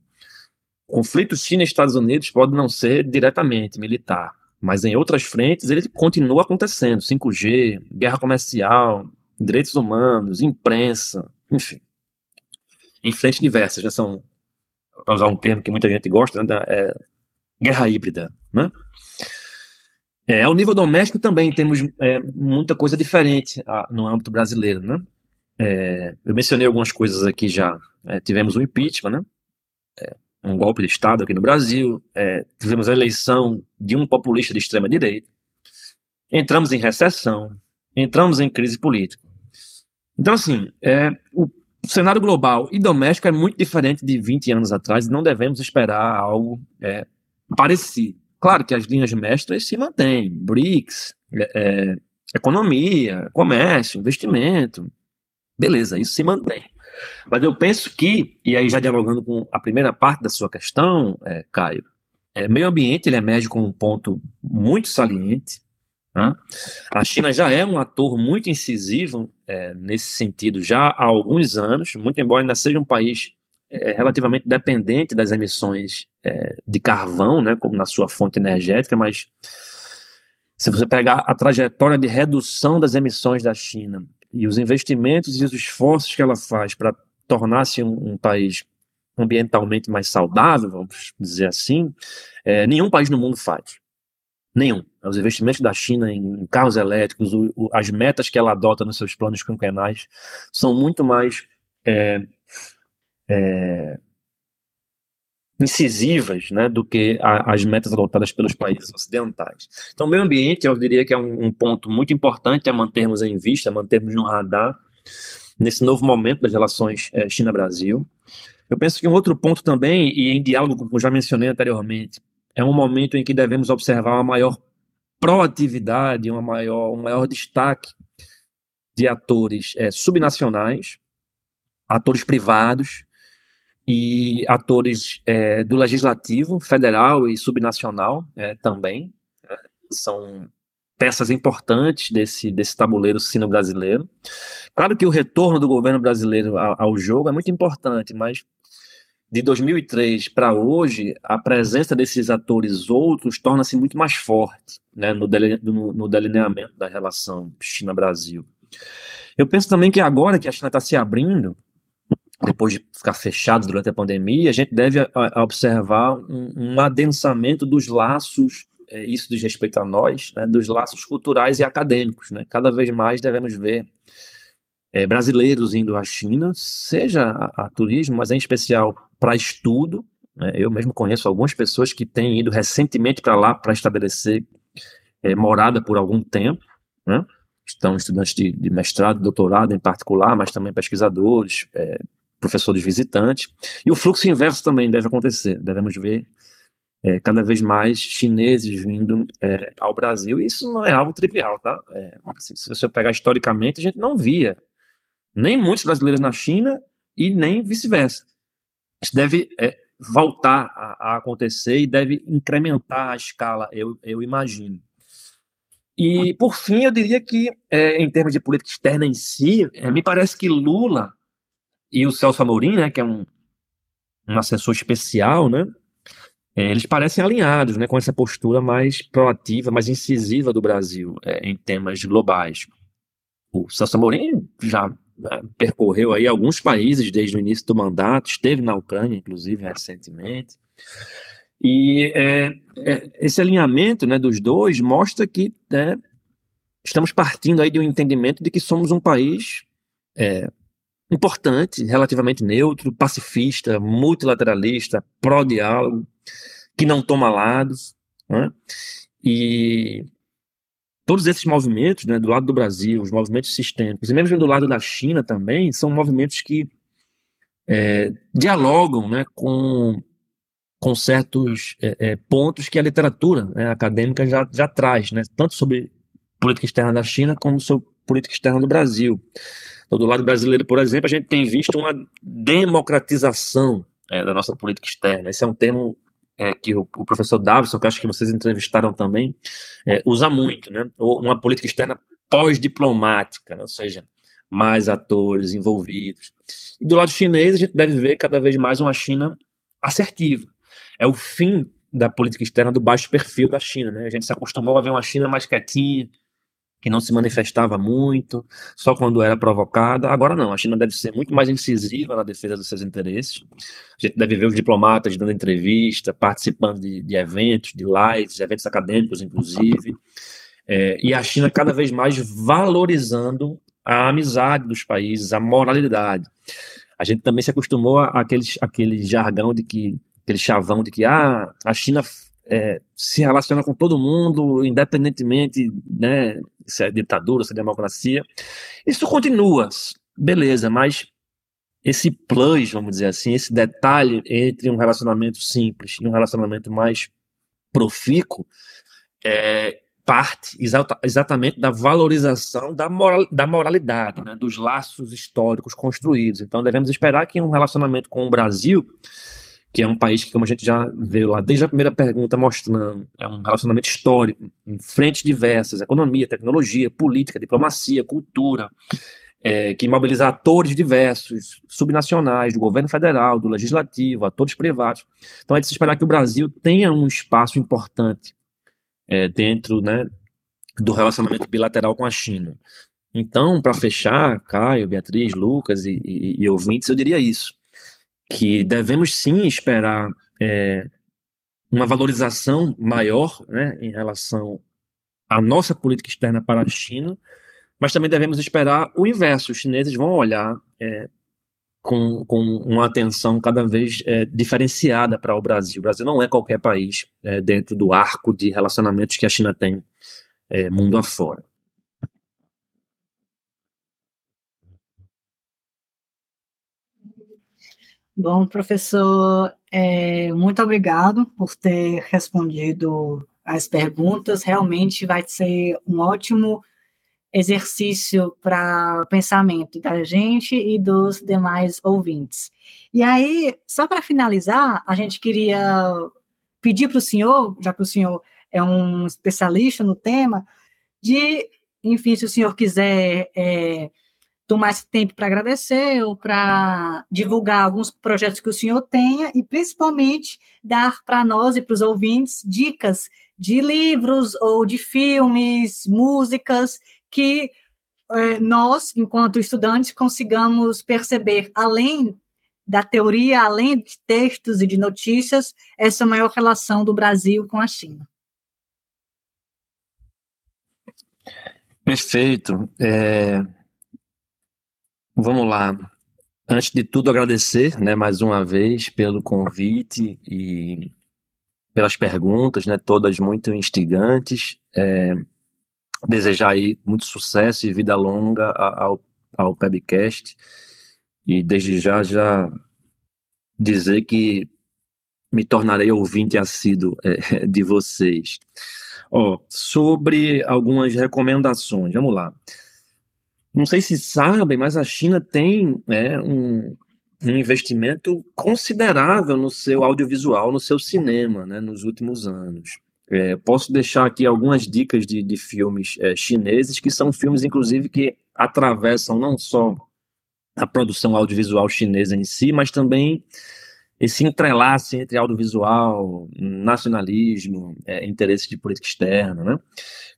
Conflitos China Estados Unidos pode não ser diretamente militar, mas em outras frentes ele continua acontecendo. 5G, guerra comercial, direitos humanos, imprensa, enfim em frentes diversas, né? São, para usar um termo que muita gente gosta, né? É guerra híbrida, né? É, ao nível doméstico também temos é, muita coisa diferente a, ah, no âmbito brasileiro, né? É, eu mencionei algumas coisas aqui já. É, tivemos um impeachment, né? É, um golpe de Estado aqui no Brasil. É, tivemos a eleição de um populista de extrema direita. Entramos em recessão. Entramos em crise política. Então, assim, é, o o cenário global e doméstico é muito diferente de 20 anos atrás e não devemos esperar algo é, parecido. Claro que as linhas mestras se mantêm, BRICS, é, é, economia, comércio, investimento, beleza, isso se mantém. Mas eu penso que, e aí já dialogando com a primeira parte da sua questão, é, Caio, É, meio ambiente ele emerge como um ponto muito saliente. A China já é um ator muito incisivo é, nesse sentido já há alguns anos, muito embora ainda seja um país é, relativamente dependente das emissões é, de carvão, né, como na sua fonte energética, mas se você pegar a trajetória de redução das emissões da China e os investimentos e os esforços que ela faz para tornar-se um, um, país ambientalmente mais saudável, vamos dizer assim, é, nenhum país no mundo faz. Nenhum. Os investimentos da China em carros elétricos, o, o, as metas que ela adota nos seus planos quinquenais são muito mais é, é, incisivas né, do que a, as metas adotadas pelos países ocidentais. Então, o meio ambiente, eu diria que é um, um ponto muito importante a mantermos em vista, a mantermos no radar nesse novo momento das relações é, China-Brasil. Eu penso que um outro ponto também, e em diálogo com o que eu já mencionei anteriormente, é um momento em que devemos observar uma maior proatividade, uma maior, um maior destaque de atores é, subnacionais, atores privados, e atores é, do legislativo federal e subnacional é, também é, são peças importantes desse, desse tabuleiro sino-brasileiro. Claro que o retorno do governo brasileiro ao, ao jogo é muito importante, mas de 2003 para hoje, a presença desses atores outros torna-se muito mais forte né, no, no, no delineamento da relação China-Brasil. Eu penso também que agora que a China está se abrindo, depois de ficar fechado durante a pandemia, a gente deve a, a observar um, um, adensamento dos laços, é, isso diz respeito a nós, né, dos laços culturais e acadêmicos. Né? Cada vez mais devemos ver é, brasileiros indo à China, seja a, a turismo, mas em especial para estudo. Né? Eu mesmo conheço algumas pessoas que têm ido recentemente para lá para estabelecer é, morada por algum tempo. Né? Estão estudantes de, de, mestrado, doutorado em particular, mas também pesquisadores, é, professores visitantes. E o fluxo inverso também deve acontecer. Devemos ver é, cada vez mais chineses vindo é, ao Brasil. Isso não é algo trivial, tá? É, se, se, você pegar historicamente, a gente não via nem muitos brasileiros na China e nem vice-versa. Isso deve é, voltar a, a, acontecer e deve incrementar a escala, eu, eu imagino. E, por fim, eu diria que, é, em termos de política externa em si, é, me parece que Lula e o Celso Amorim, né, que é um, um assessor especial, né, é, eles parecem alinhados, né, com essa postura mais proativa, mais incisiva do Brasil é, em temas globais. O Celso Amorim já percorreu aí alguns países desde o início do mandato, esteve na Ucrânia, inclusive, recentemente. E é, é, esse alinhamento né, dos dois mostra que né, estamos partindo aí de um entendimento de que somos um país é, importante, relativamente neutro, pacifista, multilateralista, pró-diálogo, que não toma lados. Né? E todos esses movimentos, né, do lado do Brasil, os movimentos sistêmicos, e mesmo do lado da China também, são movimentos que é, dialogam né, com, com certos é, é, pontos que a literatura né, acadêmica já, já traz, né, tanto sobre política externa da China como sobre política externa do Brasil. Então, do lado brasileiro, por exemplo, a gente tem visto uma democratização é, da nossa política externa. Esse é um termo é, que o, o, professor Davison, que acho que vocês entrevistaram também, é, usa muito, né? Uma política externa pós-diplomática, né? ou seja, mais atores envolvidos. E do lado chinês, a gente deve ver cada vez mais uma China assertiva. É o fim da política externa do baixo perfil da China, né? A gente se acostumou a ver uma China mais quietinha, que não se manifestava muito, só quando era provocada. Agora não, a China deve ser muito mais incisiva na defesa dos seus interesses. A gente deve ver os diplomatas dando entrevista, participando de, de eventos, de lives, eventos acadêmicos, inclusive. É, e a China cada vez mais valorizando a amizade dos países, a moralidade. A gente também se acostumou àquele, àquele jargão de que, aquele chavão de que ah, a China é, se relaciona com todo mundo, independentemente né, se é ditadura, se é democracia. Isso continua, beleza, mas esse plus, vamos dizer assim, esse detalhe entre um relacionamento simples e um relacionamento mais profícuo, é, parte exata, exatamente da valorização da, moral, da moralidade, né, dos laços históricos construídos. Então, devemos esperar que um relacionamento com o Brasil que é um país que, como a gente já viu lá desde a primeira pergunta mostrando, é um relacionamento histórico, em frentes diversas, economia, tecnologia, política, diplomacia, cultura, é, que mobiliza atores diversos, subnacionais, do governo federal, do legislativo, atores privados. Então é de se esperar que o Brasil tenha um espaço importante é, dentro né, do relacionamento bilateral com a China. Então, para fechar, Caio, Beatriz, Lucas e, e, e ouvintes, eu diria isso que devemos sim esperar é, uma valorização maior né, em relação à nossa política externa para a China, mas também devemos esperar o inverso. Os chineses vão olhar é, com, com uma atenção cada vez é, diferenciada para o Brasil. O Brasil não é qualquer país é, dentro do arco de relacionamentos que a China tem é, mundo afora. Bom, professor, é, muito obrigado por ter respondido as perguntas. Realmente vai ser um ótimo exercício para o pensamento da gente e dos demais ouvintes. E aí, só para finalizar, a gente queria pedir para o senhor, já que o senhor é um especialista no tema, de, enfim, se o senhor quiser é, tomar tempo para agradecer ou para divulgar alguns projetos que o senhor tenha e principalmente dar para nós e para os ouvintes dicas de livros ou de filmes, músicas que eh, nós, enquanto estudantes, consigamos perceber além da teoria, além de textos e de notícias, essa maior relação do Brasil com a China. Perfeito. É, Vamos lá. Antes de tudo, agradecer, né, mais uma vez pelo convite e pelas perguntas, né, todas muito instigantes. É, desejar aí muito sucesso e vida longa ao, ao Pebcast. E desde já, já dizer que me tornarei ouvinte assíduo é, de vocês. Ó, sobre algumas recomendações, vamos lá. Não sei se sabem, mas a China tem né, um, um investimento considerável no seu audiovisual, no seu cinema, né, nos últimos anos. É, posso deixar aqui algumas dicas de, de filmes é, chineses, que são filmes, inclusive, que atravessam não só a produção audiovisual chinesa em si, mas também esse entrelace entre audiovisual, nacionalismo, é, interesse de política externa, né?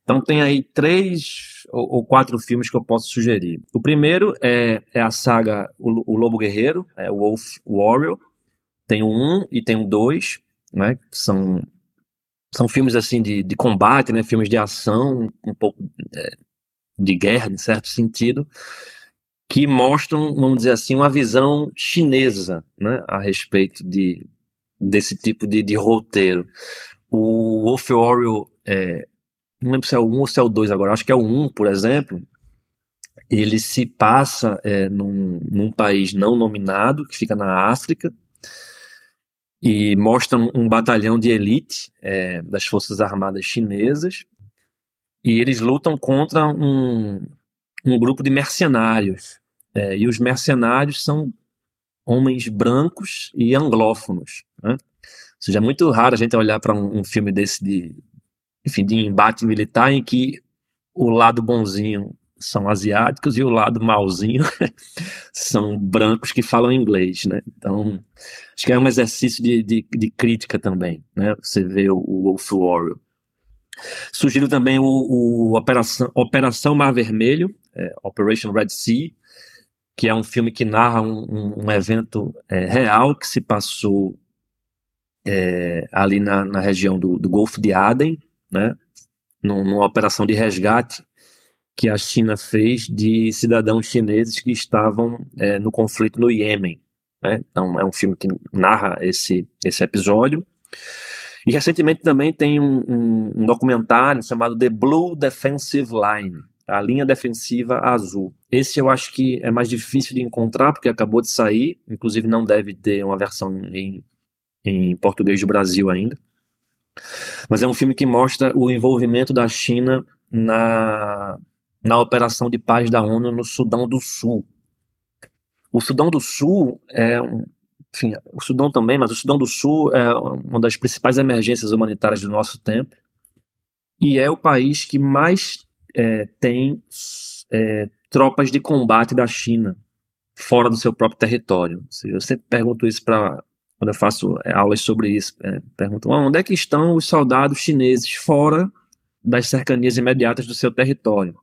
Então tem aí três ou, ou, quatro filmes que eu posso sugerir. O primeiro é, é a saga o, Lobo Guerreiro, é Wolf Warrior. Tem o um e tem o dois, né? São são filmes assim de, de combate, né? Filmes de ação, um pouco é, de guerra, em certo sentido que mostram, vamos dizer assim, uma visão chinesa né, a respeito de, desse tipo de, de roteiro. O Wolf Warrior, é, não lembro se é o 1 ou se é o 2 agora, acho que é o 1, por exemplo, ele se passa é, num, num país não nominado, que fica na África, e mostra um batalhão de elite é, das Forças Armadas chinesas, e eles lutam contra um, um grupo de mercenários é, e os mercenários são homens brancos e anglófonos. Né? Ou seja, é muito raro a gente olhar para um, um, filme desse de, enfim, de embate militar em que o lado bonzinho são asiáticos e o lado malzinho são brancos que falam inglês, né? Então, acho que é um exercício de, de, de crítica também, né? Você vê o, o Wolf Warrior. Sugiro também o, o Operação, Operação Mar Vermelho, é, Operation Red Sea, que é um filme que narra um, um, um evento é, real que se passou é, ali na, na região do, do, Golfo de Aden, né, numa operação de resgate que a China fez de cidadãos chineses que estavam é, no conflito no Iêmen. Né? Então, é um filme que narra esse, esse episódio. E recentemente também tem um, um, um documentário chamado The Blue Defensive Line, a linha defensiva azul. Esse eu acho que é mais difícil de encontrar, porque acabou de sair, inclusive não deve ter uma versão em, em português do Brasil ainda. Mas é um filme que mostra o envolvimento da China na, na operação de paz da ONU no Sudão do Sul. O Sudão do Sul é um, enfim, o Sudão também, mas o Sudão do Sul é uma das principais emergências humanitárias do nosso tempo e é o país que mais é, tem é, tropas de combate da China fora do seu próprio território. Eu sempre pergunto isso para quando eu faço é, aulas sobre isso, é, pergunto onde é que estão os soldados chineses fora das cercanias imediatas do seu território?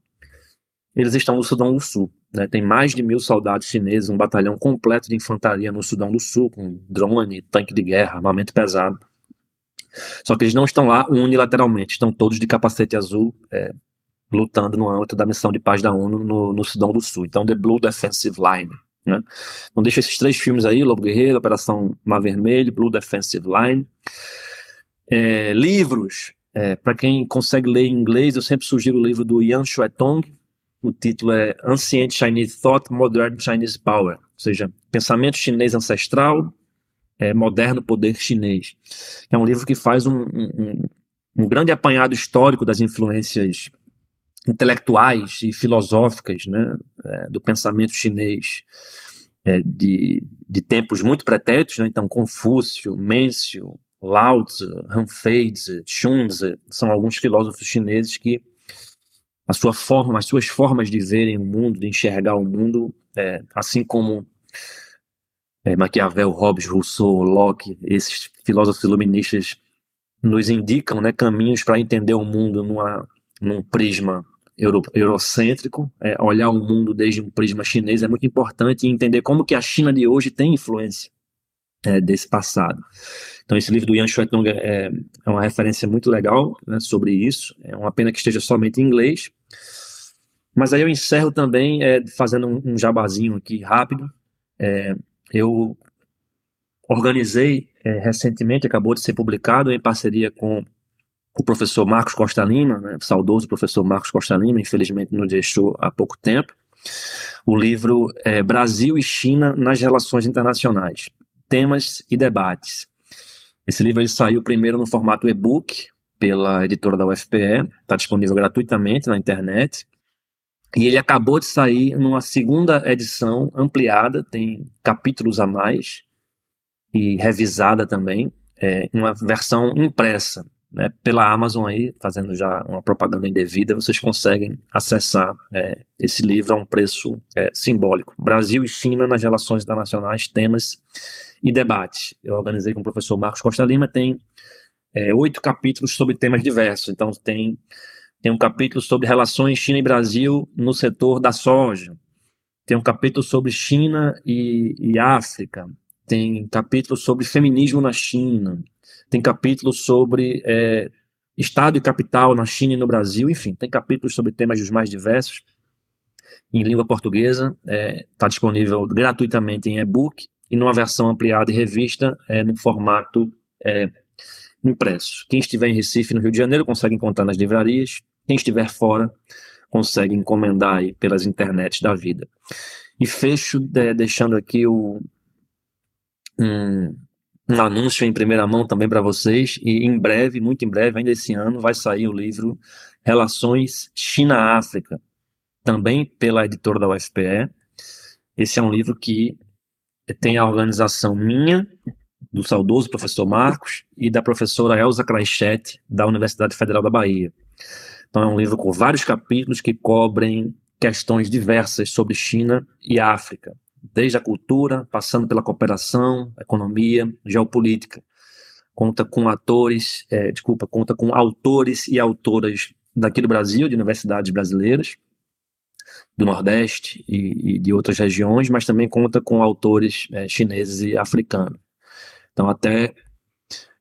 Eles estão no Sudão do Sul. Né? Tem mais de mil soldados chineses, um batalhão completo de infantaria no Sudão do Sul, com drone, tanque de guerra, armamento pesado. Só que eles não estão lá unilateralmente, estão todos de capacete azul, é, lutando no âmbito da missão de paz da ONU no, no Sudão do Sul. Então, The Blue Defensive Line. Né? Então, deixa esses três filmes aí: Lobo Guerreiro, Operação Mar Vermelho, Blue Defensive Line. É, livros, é, para quem consegue ler em inglês, eu sempre sugiro o livro do Yan Shuetong, o título é Ancient Chinese Thought, Modern Chinese Power, ou seja, pensamento chinês ancestral, é, moderno poder chinês. É um livro que faz um, um, um grande apanhado histórico das influências intelectuais e filosóficas né, é, do pensamento chinês é, de, de tempos muito pretéritos, né, então Confúcio, Mêncio, Lao Tzu, Han Feizi, Xunzi, são alguns filósofos chineses que a sua forma, as suas formas de verem o mundo, de enxergar o mundo, é, assim como é, Maquiavel, Hobbes, Rousseau, Locke, esses filósofos iluministas nos indicam né, caminhos para entender o mundo numa, num prisma euro, eurocêntrico, é, olhar o mundo desde um prisma chinês é muito importante e entender como que a China de hoje tem influência é, desse passado. Então, esse livro do Yan Shuetong é, é uma referência muito legal né, sobre isso. É uma pena que esteja somente em inglês. Mas aí eu encerro também é, fazendo um, um, jabazinho aqui rápido. É, eu organizei é, recentemente, acabou de ser publicado em parceria com o professor Marcos Costa Lima, né, saudoso professor Marcos Costa Lima, infelizmente nos deixou há pouco tempo, o livro é, Brasil e China nas Relações Internacionais, Temas e Debates. Esse livro ele saiu primeiro no formato e-book pela editora da UFPE, está disponível gratuitamente na internet. E ele acabou de sair numa segunda edição ampliada, tem capítulos a mais e revisada também, é, uma versão impressa né, pela Amazon aí, fazendo já uma propaganda indevida, vocês conseguem acessar é, esse livro a um preço é, simbólico. Brasil e China nas relações internacionais, temas e debate. Eu organizei com o professor Marcos Costa Lima, tem é, oito capítulos sobre temas diversos. Então, tem, tem um capítulo sobre relações China e Brasil no setor da soja, tem um capítulo sobre China e, e África, tem capítulo sobre feminismo na China, tem capítulo sobre é, Estado e capital na China e no Brasil, enfim, tem capítulos sobre temas dos mais diversos. Em língua portuguesa, está é, tá disponível gratuitamente em e-book e numa versão ampliada e revista é, no formato é, impresso. Quem estiver em Recife, no Rio de Janeiro, consegue encontrar nas livrarias. Quem estiver fora, consegue encomendar aí pelas internets da vida. E fecho de, deixando aqui o, um, um anúncio em primeira mão também para vocês. E em breve, muito em breve, ainda esse ano, vai sair o livro Relações China-África, também pela editora da UFPE. Esse é um livro que tem a organização minha, do saudoso professor Marcos, e da professora Elza Craichete, da Universidade Federal da Bahia. Então, é um livro com vários capítulos que cobrem questões diversas sobre China e África, desde a cultura, passando pela cooperação, economia, geopolítica. Conta com atores, é, desculpa, conta com autores e autoras daqui do Brasil, de universidades brasileiras, do Nordeste e, e, de outras regiões, mas também conta com autores é, chineses e africanos. Então, até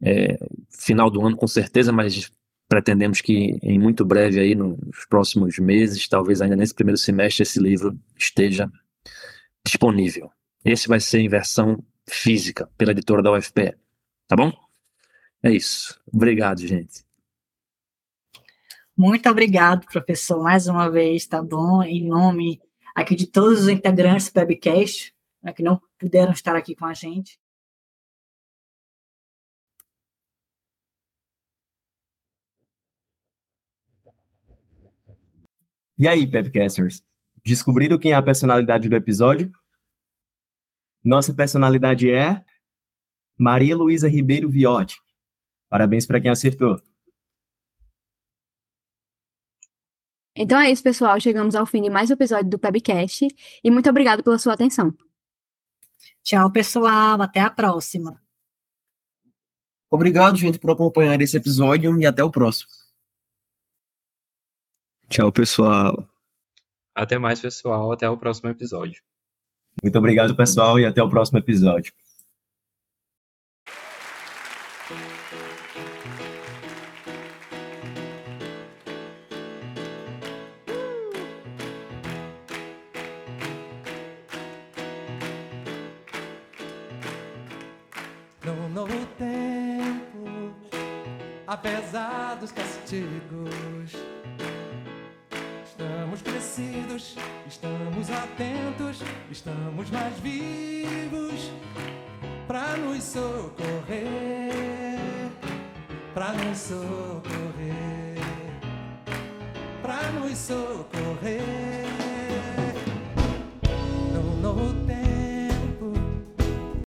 é, final do ano, com certeza, mas pretendemos que em muito breve, aí, nos próximos meses, talvez ainda nesse primeiro semestre, esse livro esteja disponível. Esse vai ser em versão física, pela editora da UFPE. Tá bom? É isso. Obrigado, gente. Muito obrigado, professor, mais uma vez, tá bom? Em nome aqui de todos os integrantes do webcast, né, que não puderam estar aqui com a gente. E aí, Pepcasters? Descobriram quem é a personalidade do episódio? Nossa personalidade é Maria Luísa Ribeiro Viotti. Parabéns para quem acertou. Então é isso, pessoal. Chegamos ao fim de mais um episódio do Pebcast e muito obrigado pela sua atenção. Tchau, pessoal. Até a próxima. Obrigado, gente, por acompanhar esse episódio e até o próximo. Tchau, pessoal. Até mais, pessoal. Até o próximo episódio. Muito obrigado, pessoal, e até o próximo episódio. Tempo, apesar dos castigos, estamos atentos, estamos mais vivos para nos socorrer, para nos socorrer, para nos socorrer.